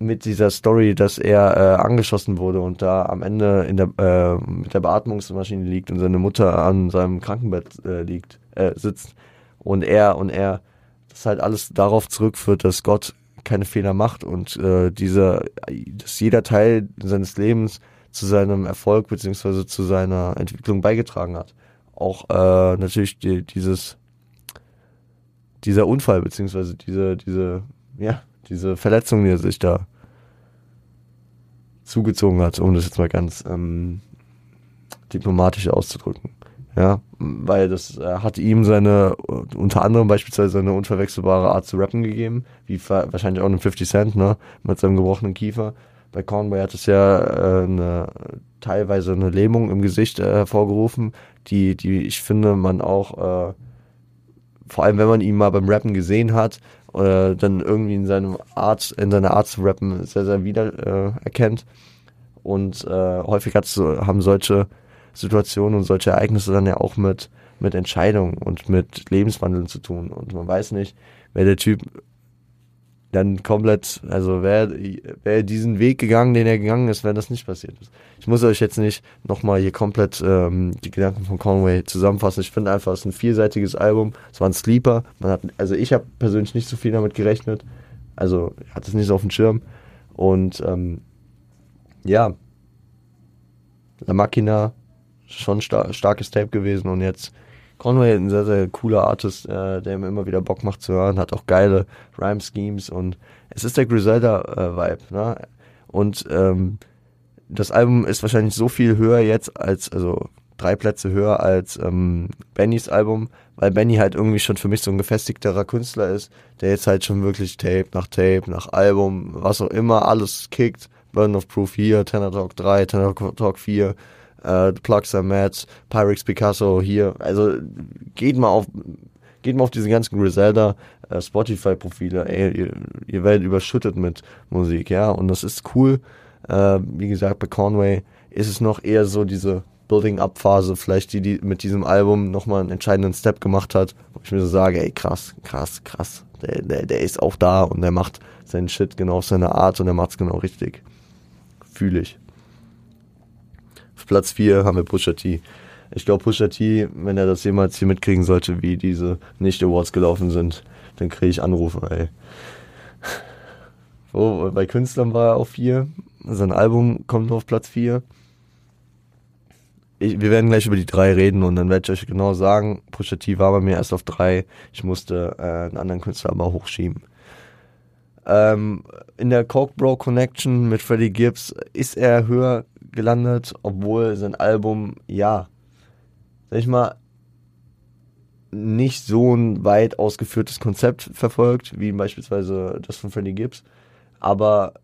mit dieser Story, dass er äh, angeschossen wurde und da am Ende in der, äh, mit der Beatmungsmaschine liegt und seine Mutter an seinem Krankenbett äh, liegt, äh, sitzt und er und er das halt alles darauf zurückführt, dass Gott keine Fehler macht und äh, dieser, dass jeder Teil seines Lebens zu seinem Erfolg beziehungsweise zu seiner Entwicklung beigetragen hat. Auch äh, natürlich die, dieses dieser Unfall beziehungsweise diese diese ja diese Verletzung, die er sich da zugezogen hat, um das jetzt mal ganz ähm, diplomatisch auszudrücken. Ja, weil das äh, hat ihm seine, unter anderem beispielsweise seine unverwechselbare Art zu rappen gegeben, wie wahrscheinlich auch einem 50 Cent, ne, mit seinem gebrochenen Kiefer. Bei Conway hat es ja äh, eine, teilweise eine Lähmung im Gesicht äh, hervorgerufen, die, die ich finde, man auch, äh, vor allem wenn man ihn mal beim Rappen gesehen hat, oder dann irgendwie in seinem Art, in seiner Art zu rappen sehr, sehr wieder äh, erkennt. Und äh, häufig hat's haben solche Situationen und solche Ereignisse dann ja auch mit, mit Entscheidungen und mit Lebenswandeln zu tun. Und man weiß nicht, wer der Typ dann komplett, also wäre wär diesen Weg gegangen, den er gegangen ist, wenn das nicht passiert ist. Ich muss euch jetzt nicht nochmal hier komplett ähm, die Gedanken von Conway zusammenfassen. Ich finde einfach, es ist ein vielseitiges Album. Es war ein Sleeper. Man hat, also ich habe persönlich nicht so viel damit gerechnet. Also hatte es nicht so auf dem Schirm. Und ähm, ja, La Machina, schon star starkes Tape gewesen und jetzt Conway ein sehr, sehr cooler Artist, äh, der mir immer wieder Bock macht zu hören, hat auch geile Rhyme-Schemes und es ist der Griselda-Vibe, äh, ne? Und ähm, das Album ist wahrscheinlich so viel höher jetzt als, also drei Plätze höher als ähm, Bennys Album, weil Benny halt irgendwie schon für mich so ein gefestigterer Künstler ist, der jetzt halt schon wirklich Tape nach Tape, nach Album, was auch immer, alles kickt. Burden of Proof hier, Tenor Talk 3, Tenor Talk 4, äh, Plugs are Mad, Pyrex Picasso hier. Also geht mal auf, geht mal auf diese ganzen Griselda äh, Spotify-Profile. Ey, ihr, ihr werdet überschüttet mit Musik, ja. Und das ist cool. Äh, wie gesagt, bei Conway ist es noch eher so diese Building-Up-Phase, vielleicht die, die mit diesem Album nochmal einen entscheidenden Step gemacht hat, wo ich mir so sage, ey, krass, krass, krass. Der, der, der ist auch da und der macht seinen Shit genau auf seine Art und er macht's genau richtig. Fühle ich. Platz 4 haben wir Pusha T. Ich glaube, Pusha T, wenn er das jemals hier mitkriegen sollte, wie diese Nicht-Awards gelaufen sind, dann kriege ich Anrufe, ey. Wo, bei Künstlern war er auf 4. Sein Album kommt auf Platz 4. Ich, wir werden gleich über die drei reden und dann werde ich euch genau sagen, Pusha T war bei mir erst auf 3. Ich musste äh, einen anderen Künstler aber hochschieben. Ähm, in der Coke Bro Connection mit Freddie Gibbs ist er höher gelandet, obwohl sein Album, ja, sag ich mal, nicht so ein weit ausgeführtes Konzept verfolgt, wie beispielsweise das von Freddie Gibbs. Aber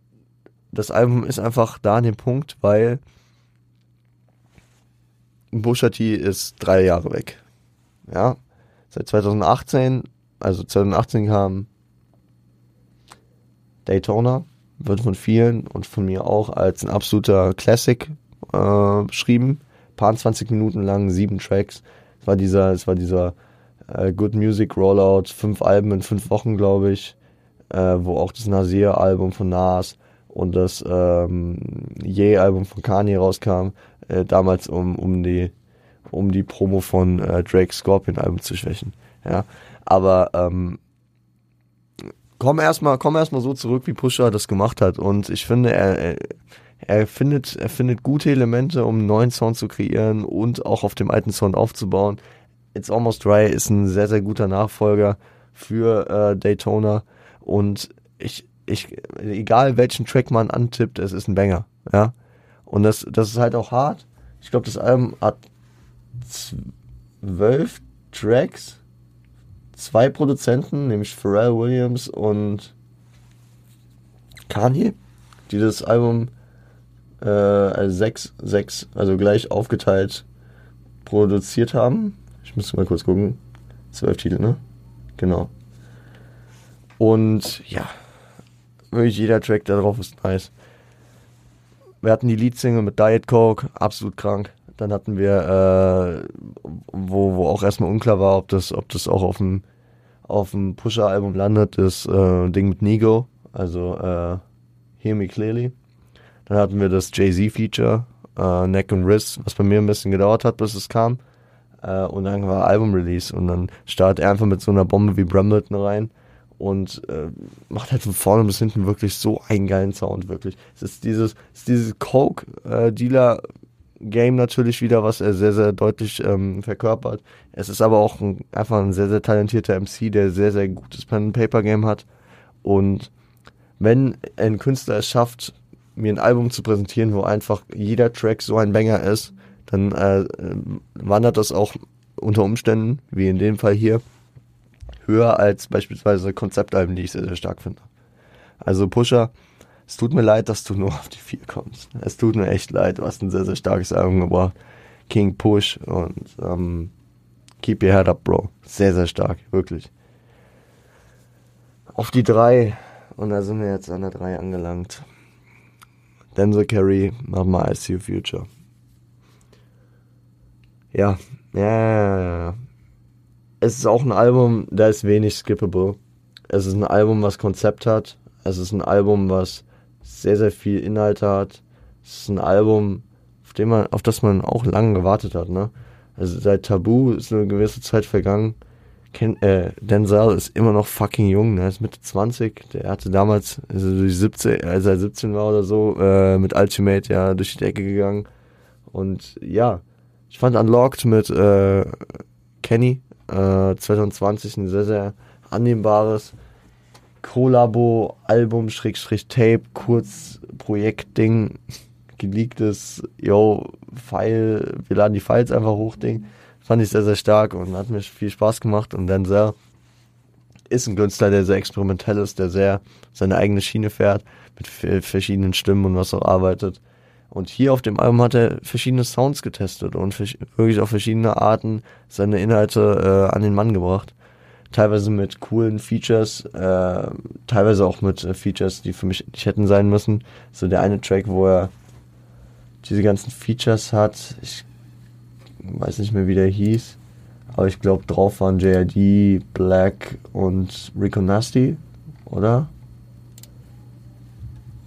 das Album ist einfach da an dem Punkt, weil Pusha T ist drei Jahre weg. Ja, seit 2018, also 2018 kam Daytona, wird von vielen und von mir auch als ein absoluter Classic äh, beschrieben. Paar 20 Minuten lang, sieben Tracks. Es war dieser, es war dieser äh, Good Music Rollout, fünf Alben in fünf Wochen, glaube ich, äh, wo auch das Nasir-Album von Nas und das ähm, Ye-Album von Kanye rauskam, äh, damals um, um die um die Promo von äh, Drake Scorpion Album zu schwächen. Ja, aber ähm, komm erstmal, komm erstmal so zurück, wie Pusha das gemacht hat. Und ich finde, er, er findet, er findet gute Elemente, um einen neuen Sound zu kreieren und auch auf dem alten Sound aufzubauen. It's Almost Dry ist ein sehr, sehr guter Nachfolger für äh, Daytona. Und ich, ich, egal welchen Track man antippt, es ist ein Banger. Ja. Und das, das ist halt auch hart. Ich glaube, das Album hat zwölf Tracks zwei Produzenten, nämlich Pharrell Williams und Kanye, die das Album äh, als sechs, sechs, also gleich aufgeteilt produziert haben. Ich muss mal kurz gucken. Zwölf Titel, ne? Genau. Und ja, wirklich jeder Track da drauf ist nice. Wir hatten die Leadsingle mit Diet Coke, absolut krank. Dann hatten wir, äh, wo, wo auch erstmal unklar war, ob das, ob das auch auf dem, auf dem Pusher-Album landet, das äh, Ding mit Nigo, also äh, Hear Me Clearly. Dann hatten wir das Jay-Z-Feature, äh, Neck and Wrist, was bei mir ein bisschen gedauert hat, bis es kam. Äh, und dann war Album-Release und dann startet er einfach mit so einer Bombe wie Brambleton rein und äh, macht halt von vorne bis hinten wirklich so einen geilen Sound, wirklich. Es ist dieses, es ist dieses Coke-Dealer- äh, Game natürlich wieder, was er sehr, sehr deutlich ähm, verkörpert. Es ist aber auch ein, einfach ein sehr, sehr talentierter MC, der sehr, sehr gutes Pen-Paper-Game hat. Und wenn ein Künstler es schafft, mir ein Album zu präsentieren, wo einfach jeder Track so ein Banger ist, dann äh, wandert das auch unter Umständen, wie in dem Fall hier, höher als beispielsweise Konzeptalben, die ich sehr, sehr stark finde. Also Pusher es tut mir leid, dass du nur auf die 4 kommst. Es tut mir echt leid. Du hast ein sehr, sehr starkes Album gebracht. King Push und ähm, Keep Your Head Up, Bro. Sehr, sehr stark, wirklich. Auf die 3. Und da sind wir jetzt an der 3 angelangt. Denzel Carey, mach mal I See You Future. Ja, ja, ja, ja. Es ist auch ein Album, da ist wenig skippable. Es ist ein Album, was Konzept hat. Es ist ein Album, was sehr, sehr viel Inhalt hat. Es ist ein Album, auf, dem man, auf das man auch lange gewartet hat. Ne? Also seit Tabu ist eine gewisse Zeit vergangen. Ken, äh, Denzel ist immer noch fucking jung, ne? Er ist Mitte 20. Der hatte damals, also durch 17, als er 17 war oder so, äh, mit Ultimate ja durch die Decke gegangen. Und ja, ich fand Unlocked mit äh, Kenny äh, 2020 ein sehr, sehr annehmbares Kollabo-Album, Schrägstrich Tape, kurz Projektding, geleaktes, yo, File, wir laden die Files einfach hoch, Ding. Fand ich sehr, sehr stark und hat mir viel Spaß gemacht und dann sehr ist ein Künstler, der sehr experimentell ist, der sehr seine eigene Schiene fährt, mit verschiedenen Stimmen und was auch arbeitet. Und hier auf dem Album hat er verschiedene Sounds getestet und wirklich auf verschiedene Arten seine Inhalte äh, an den Mann gebracht. Teilweise mit coolen Features, äh, teilweise auch mit äh, Features, die für mich nicht hätten sein müssen. So der eine Track, wo er diese ganzen Features hat, ich weiß nicht mehr, wie der hieß, aber ich glaube, drauf waren JID, Black und Rico Nasty, oder?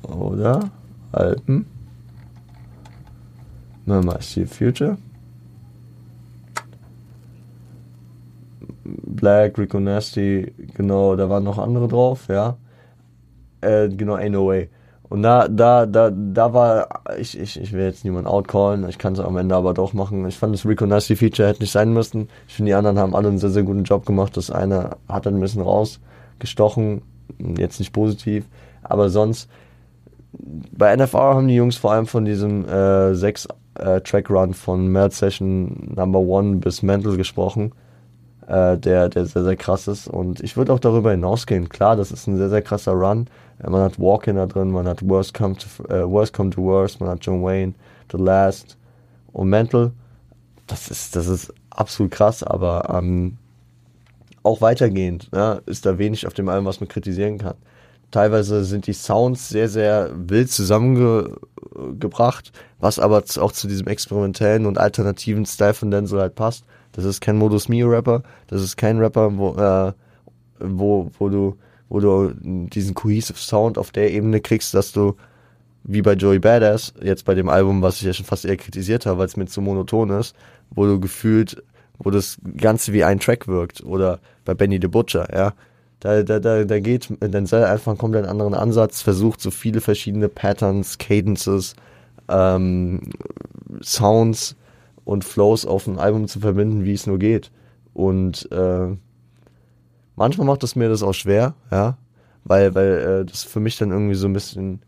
Oder? Alpen? Mal See Future. Black, Rico Nasty, genau, da waren noch andere drauf, ja. Äh, genau, Ain't No Way. Und da, da, da, da war, ich, ich, ich will jetzt niemanden outcallen, ich kann es am Ende aber doch machen. Ich fand das Rico Nasty Feature hätte nicht sein müssen. Ich finde, die anderen haben alle einen sehr, sehr guten Job gemacht. Das eine hat dann ein bisschen rausgestochen, jetzt nicht positiv, aber sonst, bei NFR haben die Jungs vor allem von diesem äh, sechs äh, Track Run von Melt Session Number One bis Mental gesprochen, äh, der, der sehr, sehr krass ist. Und ich würde auch darüber hinausgehen. Klar, das ist ein sehr, sehr krasser Run. Äh, man hat Walking da drin, man hat Worst Come to, äh, Worst Come to Worst, man hat John Wayne, The Last und Mental. Das ist, das ist absolut krass, aber ähm, auch weitergehend ja, ist da wenig auf dem Album, was man kritisieren kann. Teilweise sind die Sounds sehr, sehr wild zusammengebracht, was aber auch zu diesem experimentellen und alternativen Style von Denzel halt passt. Das ist kein Modus Mio Rapper, das ist kein Rapper, wo, äh, wo, wo du, wo du diesen cohesive Sound auf der Ebene kriegst, dass du wie bei Joey Badass, jetzt bei dem Album, was ich ja schon fast eher kritisiert habe, weil es mir zu monoton ist, wo du gefühlt, wo das Ganze wie ein Track wirkt. Oder bei Benny the Butcher, ja. Da, da, da, da geht Denzel einfach einen komplett anderen Ansatz, versucht so viele verschiedene Patterns, Cadences, ähm, Sounds und Flows auf ein Album zu verbinden, wie es nur geht. Und äh, manchmal macht es mir das auch schwer, ja, weil, weil äh, das für mich dann irgendwie so ein bisschen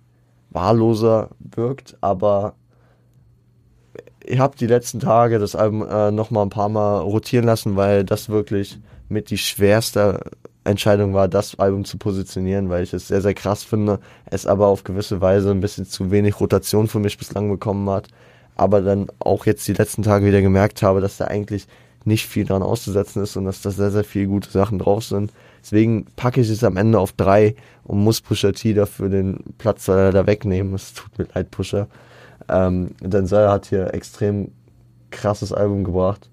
wahlloser wirkt, aber ich habe die letzten Tage das Album äh, noch mal ein paar Mal rotieren lassen, weil das wirklich mit die schwerste Entscheidung war, das Album zu positionieren, weil ich es sehr, sehr krass finde. Es aber auf gewisse Weise ein bisschen zu wenig Rotation für mich bislang bekommen hat. Aber dann auch jetzt die letzten Tage wieder gemerkt habe, dass da eigentlich nicht viel dran auszusetzen ist und dass da sehr, sehr viele gute Sachen drauf sind. Deswegen packe ich es am Ende auf drei und muss Pusher T dafür den Platz da wegnehmen. Es tut mir leid, Pusher. Ähm, Denzel hat hier extrem krasses Album gebracht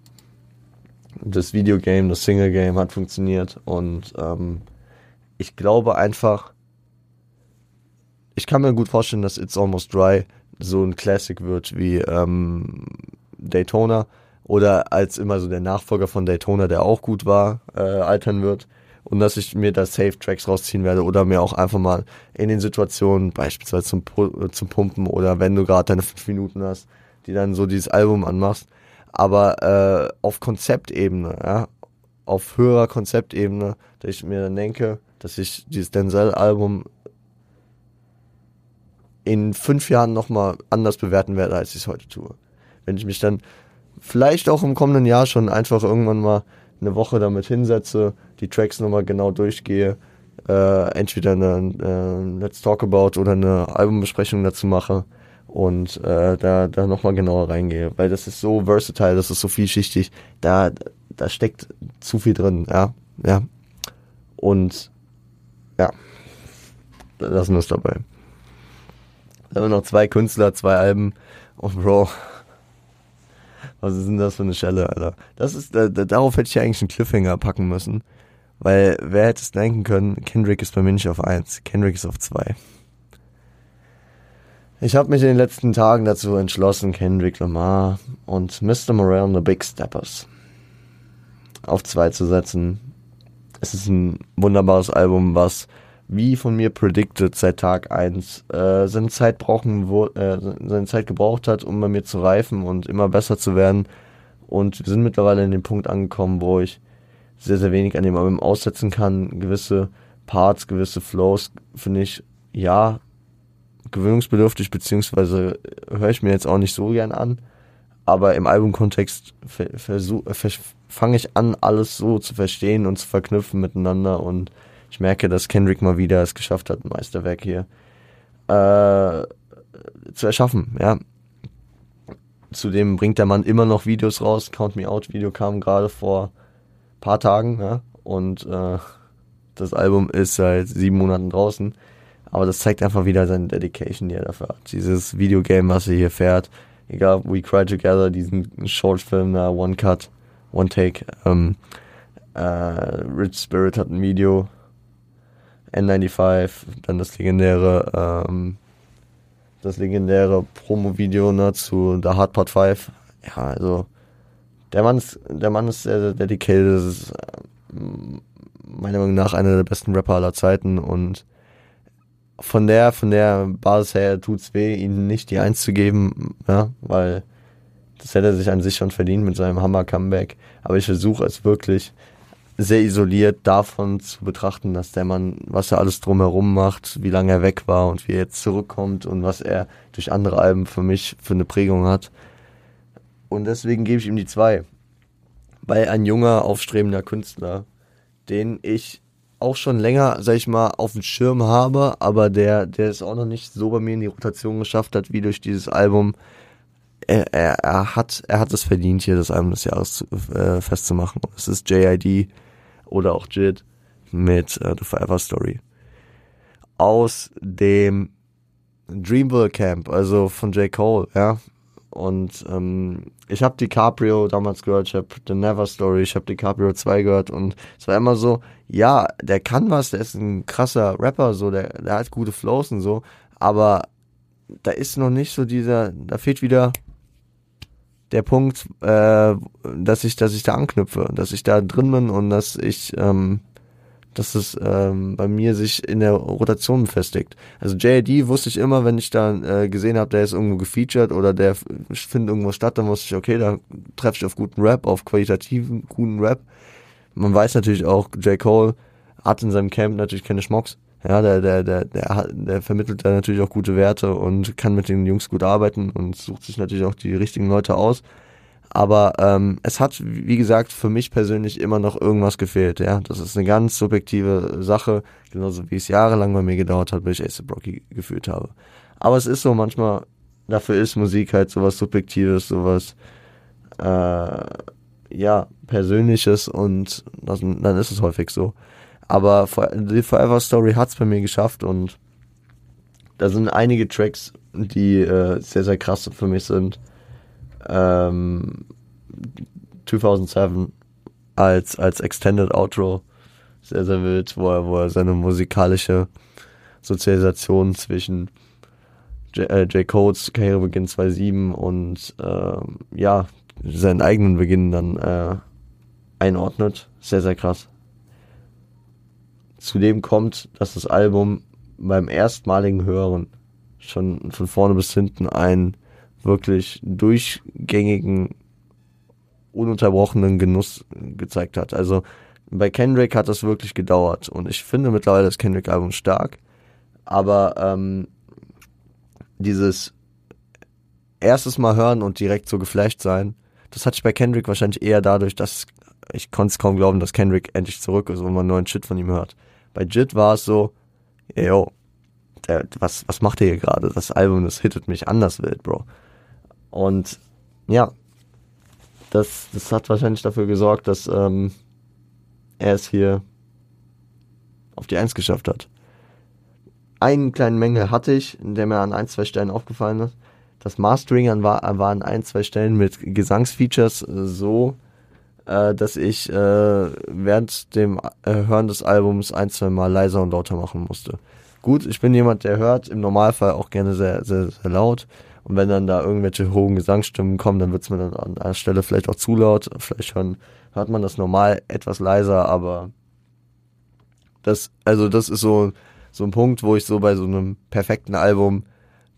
das Videogame, das Single-Game hat funktioniert und ähm, ich glaube einfach, ich kann mir gut vorstellen, dass It's Almost Dry so ein Classic wird wie ähm, Daytona oder als immer so der Nachfolger von Daytona, der auch gut war, äh, altern wird. Und dass ich mir da Safe Tracks rausziehen werde oder mir auch einfach mal in den Situationen, beispielsweise zum, zum Pumpen oder wenn du gerade deine fünf Minuten hast, die dann so dieses Album anmachst, aber äh, auf Konzeptebene, ja, auf höherer Konzeptebene, dass ich mir dann denke, dass ich dieses Denzel-Album in fünf Jahren nochmal anders bewerten werde, als ich es heute tue. Wenn ich mich dann vielleicht auch im kommenden Jahr schon einfach irgendwann mal eine Woche damit hinsetze, die Tracks nochmal genau durchgehe, äh, entweder eine äh, Let's Talk About oder eine Albumbesprechung dazu mache und äh, da, da nochmal genauer reingehe, weil das ist so versatile, das ist so vielschichtig, da, da steckt zu viel drin, ja, ja. Und ja, lassen wir es dabei. Da haben wir noch zwei Künstler, zwei Alben. Und Bro, was ist denn das für eine Schelle, Alter? Das ist, da, da, darauf hätte ich eigentlich einen Cliffhanger packen müssen. Weil wer hätte es denken können, Kendrick ist bei mir nicht auf 1, Kendrick ist auf 2. Ich habe mich in den letzten Tagen dazu entschlossen, Kendrick Lamar und Mr. Morale and the Big Steppers auf 2 zu setzen. Es ist ein wunderbares Album, was wie von mir predicted seit Tag 1 äh, seine Zeit brauchen, wo, äh, seine Zeit gebraucht hat, um bei mir zu reifen und immer besser zu werden. Und wir sind mittlerweile in dem Punkt angekommen, wo ich sehr, sehr wenig an dem Album aussetzen kann. Gewisse Parts, gewisse Flows finde ich, ja, gewöhnungsbedürftig, beziehungsweise höre ich mir jetzt auch nicht so gern an. Aber im Albumkontext fange ich an, alles so zu verstehen und zu verknüpfen miteinander. Und ich merke, dass Kendrick mal wieder es geschafft hat, ein Meisterwerk hier äh, zu erschaffen. Ja. Zudem bringt der Mann immer noch Videos raus. Count Me Out Video kam gerade vor paar Tagen, ja, und äh, das Album ist seit sieben Monaten draußen. Aber das zeigt einfach wieder seine Dedication, die er dafür hat. Dieses Videogame, was er hier fährt, egal, We Cry Together, diesen Shortfilm One Cut, One Take, ähm, äh, Rich Spirit hat ein Video, N95, dann das legendäre, ähm, das legendäre Promo-Video ne, zu The Hard Part 5. Ja, also der Mann ist, der Mann ist sehr, sehr dedicated. Das ist äh, meiner Meinung nach einer der besten Rapper aller Zeiten und von der, von der Basis her tut's weh, ihm nicht die Eins zu geben, ja, weil das hätte er sich an sich schon verdient mit seinem Hammer-Comeback. Aber ich versuche es wirklich sehr isoliert davon zu betrachten, dass der Mann, was er alles drumherum macht, wie lange er weg war und wie er jetzt zurückkommt und was er durch andere Alben für mich für eine Prägung hat. Und deswegen gebe ich ihm die zwei. Weil ein junger, aufstrebender Künstler, den ich auch schon länger, sag ich mal, auf dem Schirm habe, aber der, der es auch noch nicht so bei mir in die Rotation geschafft hat, wie durch dieses Album. Er, er, er hat, er hat es verdient, hier das Album des Jahres äh, festzumachen. Es ist JID oder auch JID mit äh, The Forever Story. Aus dem Dreamville Camp, also von J. Cole, ja. Und ähm, ich habe DiCaprio damals gehört, ich habe The Never Story, ich habe DiCaprio 2 gehört und es war immer so, ja, der kann was, der ist ein krasser Rapper, so, der, der hat gute Flows und so, aber da ist noch nicht so dieser, da fehlt wieder der Punkt, äh, dass ich, dass ich da anknüpfe, dass ich da drin bin und dass ich ähm, dass es ähm, bei mir sich in der Rotation befestigt. Also JID wusste ich immer, wenn ich da äh, gesehen habe, der ist irgendwo gefeatured oder der findet irgendwo statt, dann wusste ich, okay, da treffe ich auf guten Rap, auf qualitativen, guten Rap. Man weiß natürlich auch, J. Cole hat in seinem Camp natürlich keine Schmocks. Ja, der, der, der, der, der vermittelt da natürlich auch gute Werte und kann mit den Jungs gut arbeiten und sucht sich natürlich auch die richtigen Leute aus. Aber ähm, es hat, wie gesagt, für mich persönlich immer noch irgendwas gefehlt. Ja, das ist eine ganz subjektive Sache, genauso wie es jahrelang bei mir gedauert hat, bis ich Ace Brocky gefühlt habe. Aber es ist so manchmal, dafür ist Musik halt sowas Subjektives, sowas äh, ja Persönliches und das, dann ist es häufig so. Aber die Forever Story hat's bei mir geschafft und da sind einige Tracks, die äh, sehr sehr krass für mich sind ähm, 2007 als, als Extended Outro sehr, sehr wild, wo er, wo er seine musikalische Sozialisation zwischen J, äh, J. Codes Karrierebeginn 2007 und ähm, ja, seinen eigenen Beginn dann äh, einordnet. Sehr, sehr krass. Zudem kommt, dass das Album beim erstmaligen Hören schon von vorne bis hinten ein wirklich durchgängigen, ununterbrochenen Genuss gezeigt hat. Also bei Kendrick hat das wirklich gedauert und ich finde mittlerweile das Kendrick-Album stark, aber ähm, dieses erstes Mal hören und direkt so geflasht sein, das hatte ich bei Kendrick wahrscheinlich eher dadurch, dass ich konnte es kaum glauben, dass Kendrick endlich zurück ist und man neuen Shit von ihm hört. Bei Jit war es so, yo, der, was, was macht er hier gerade? Das Album, das hittet mich anders wild, Bro. Und ja, das, das hat wahrscheinlich dafür gesorgt, dass ähm, er es hier auf die Eins geschafft hat. einen kleinen Mängel hatte ich, der mir an ein, zwei Stellen aufgefallen ist. Das Mastering war, war an ein, zwei Stellen mit Gesangsfeatures so, äh, dass ich äh, während dem äh, Hören des Albums ein, zwei Mal leiser und lauter machen musste. Gut, ich bin jemand, der hört im Normalfall auch gerne sehr, sehr, sehr laut. Und wenn dann da irgendwelche hohen Gesangsstimmen kommen, dann wird es mir dann an einer Stelle vielleicht auch zu laut. Vielleicht hören, hört man das normal etwas leiser, aber das, also das ist so, so ein Punkt, wo ich so bei so einem perfekten Album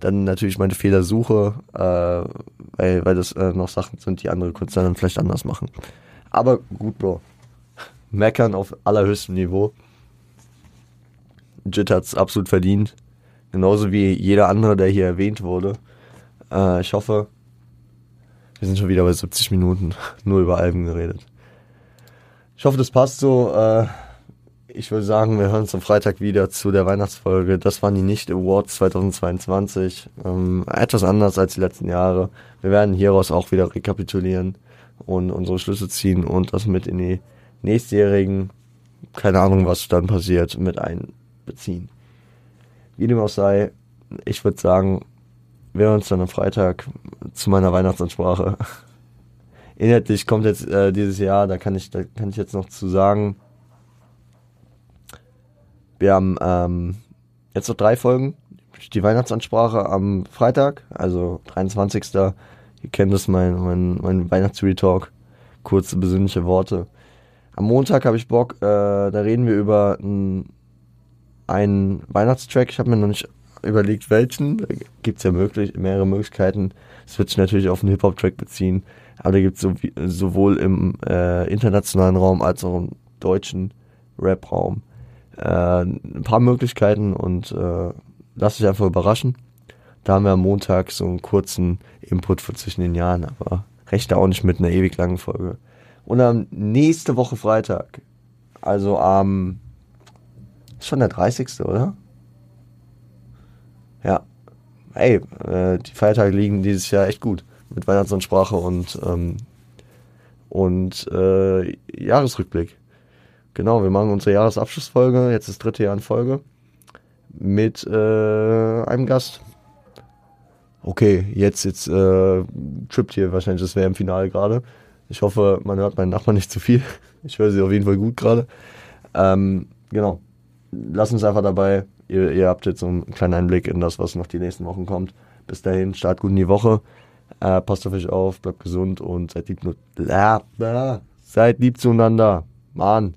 dann natürlich meine Fehler suche, äh, weil, weil das äh, noch Sachen sind, die andere Künstler dann vielleicht anders machen. Aber gut, Bro. Meckern auf allerhöchstem Niveau. Jit hat's absolut verdient. Genauso wie jeder andere, der hier erwähnt wurde. Äh, ich hoffe, wir sind schon wieder bei 70 Minuten, [laughs] nur über Alben geredet. Ich hoffe, das passt so. Äh, ich würde sagen, wir hören uns am Freitag wieder zu der Weihnachtsfolge. Das waren die Nicht-Awards 2022. Ähm, etwas anders als die letzten Jahre. Wir werden hieraus auch wieder rekapitulieren und unsere Schlüsse ziehen und das mit in die nächstjährigen, keine Ahnung, was dann passiert, mit einbeziehen. Wie dem auch sei, ich würde sagen, wir hören uns dann am Freitag zu meiner Weihnachtsansprache. [laughs] Inhaltlich kommt jetzt äh, dieses Jahr, da kann ich, da kann ich jetzt noch zu sagen, wir haben ähm, jetzt noch drei Folgen. Die Weihnachtsansprache am Freitag, also 23. Ihr kennt das, mein, mein, mein Weihnachts-Retalk. Kurze, besinnliche Worte. Am Montag habe ich Bock, äh, da reden wir über einen Weihnachtstrack. Ich habe mir noch nicht überlegt, welchen. Da gibt es ja möglich, mehrere Möglichkeiten. Es wird sich natürlich auf einen Hip-Hop-Track beziehen. Aber da gibt es so, sowohl im äh, internationalen Raum als auch im deutschen Rap-Raum äh, ein paar Möglichkeiten und äh, lass dich einfach überraschen. Da haben wir am Montag so einen kurzen Input von zwischen den Jahren, aber recht auch nicht mit einer ewig langen Folge. Und am nächste Woche Freitag, also am, ist schon der 30. oder? Ja. Ey, äh, die Feiertage liegen dieses Jahr echt gut. Mit Weihnachtsansprache und, ähm, und äh, Jahresrückblick. Genau, wir machen unsere Jahresabschlussfolge, jetzt das dritte Jahr in Folge, mit äh, einem Gast. Okay, jetzt, jetzt äh, trippt hier wahrscheinlich das wäre im Finale gerade. Ich hoffe, man hört meinen Nachbarn nicht zu viel. [laughs] Ich höre sie auf jeden Fall gut gerade. Ähm, genau. Lass uns einfach dabei. Ihr, ihr, habt jetzt so einen kleinen Einblick in das, was noch die nächsten Wochen kommt. Bis dahin, start gut in die Woche. Äh, passt auf euch auf, bleibt gesund und seid lieb, seid lieb zueinander. Mann.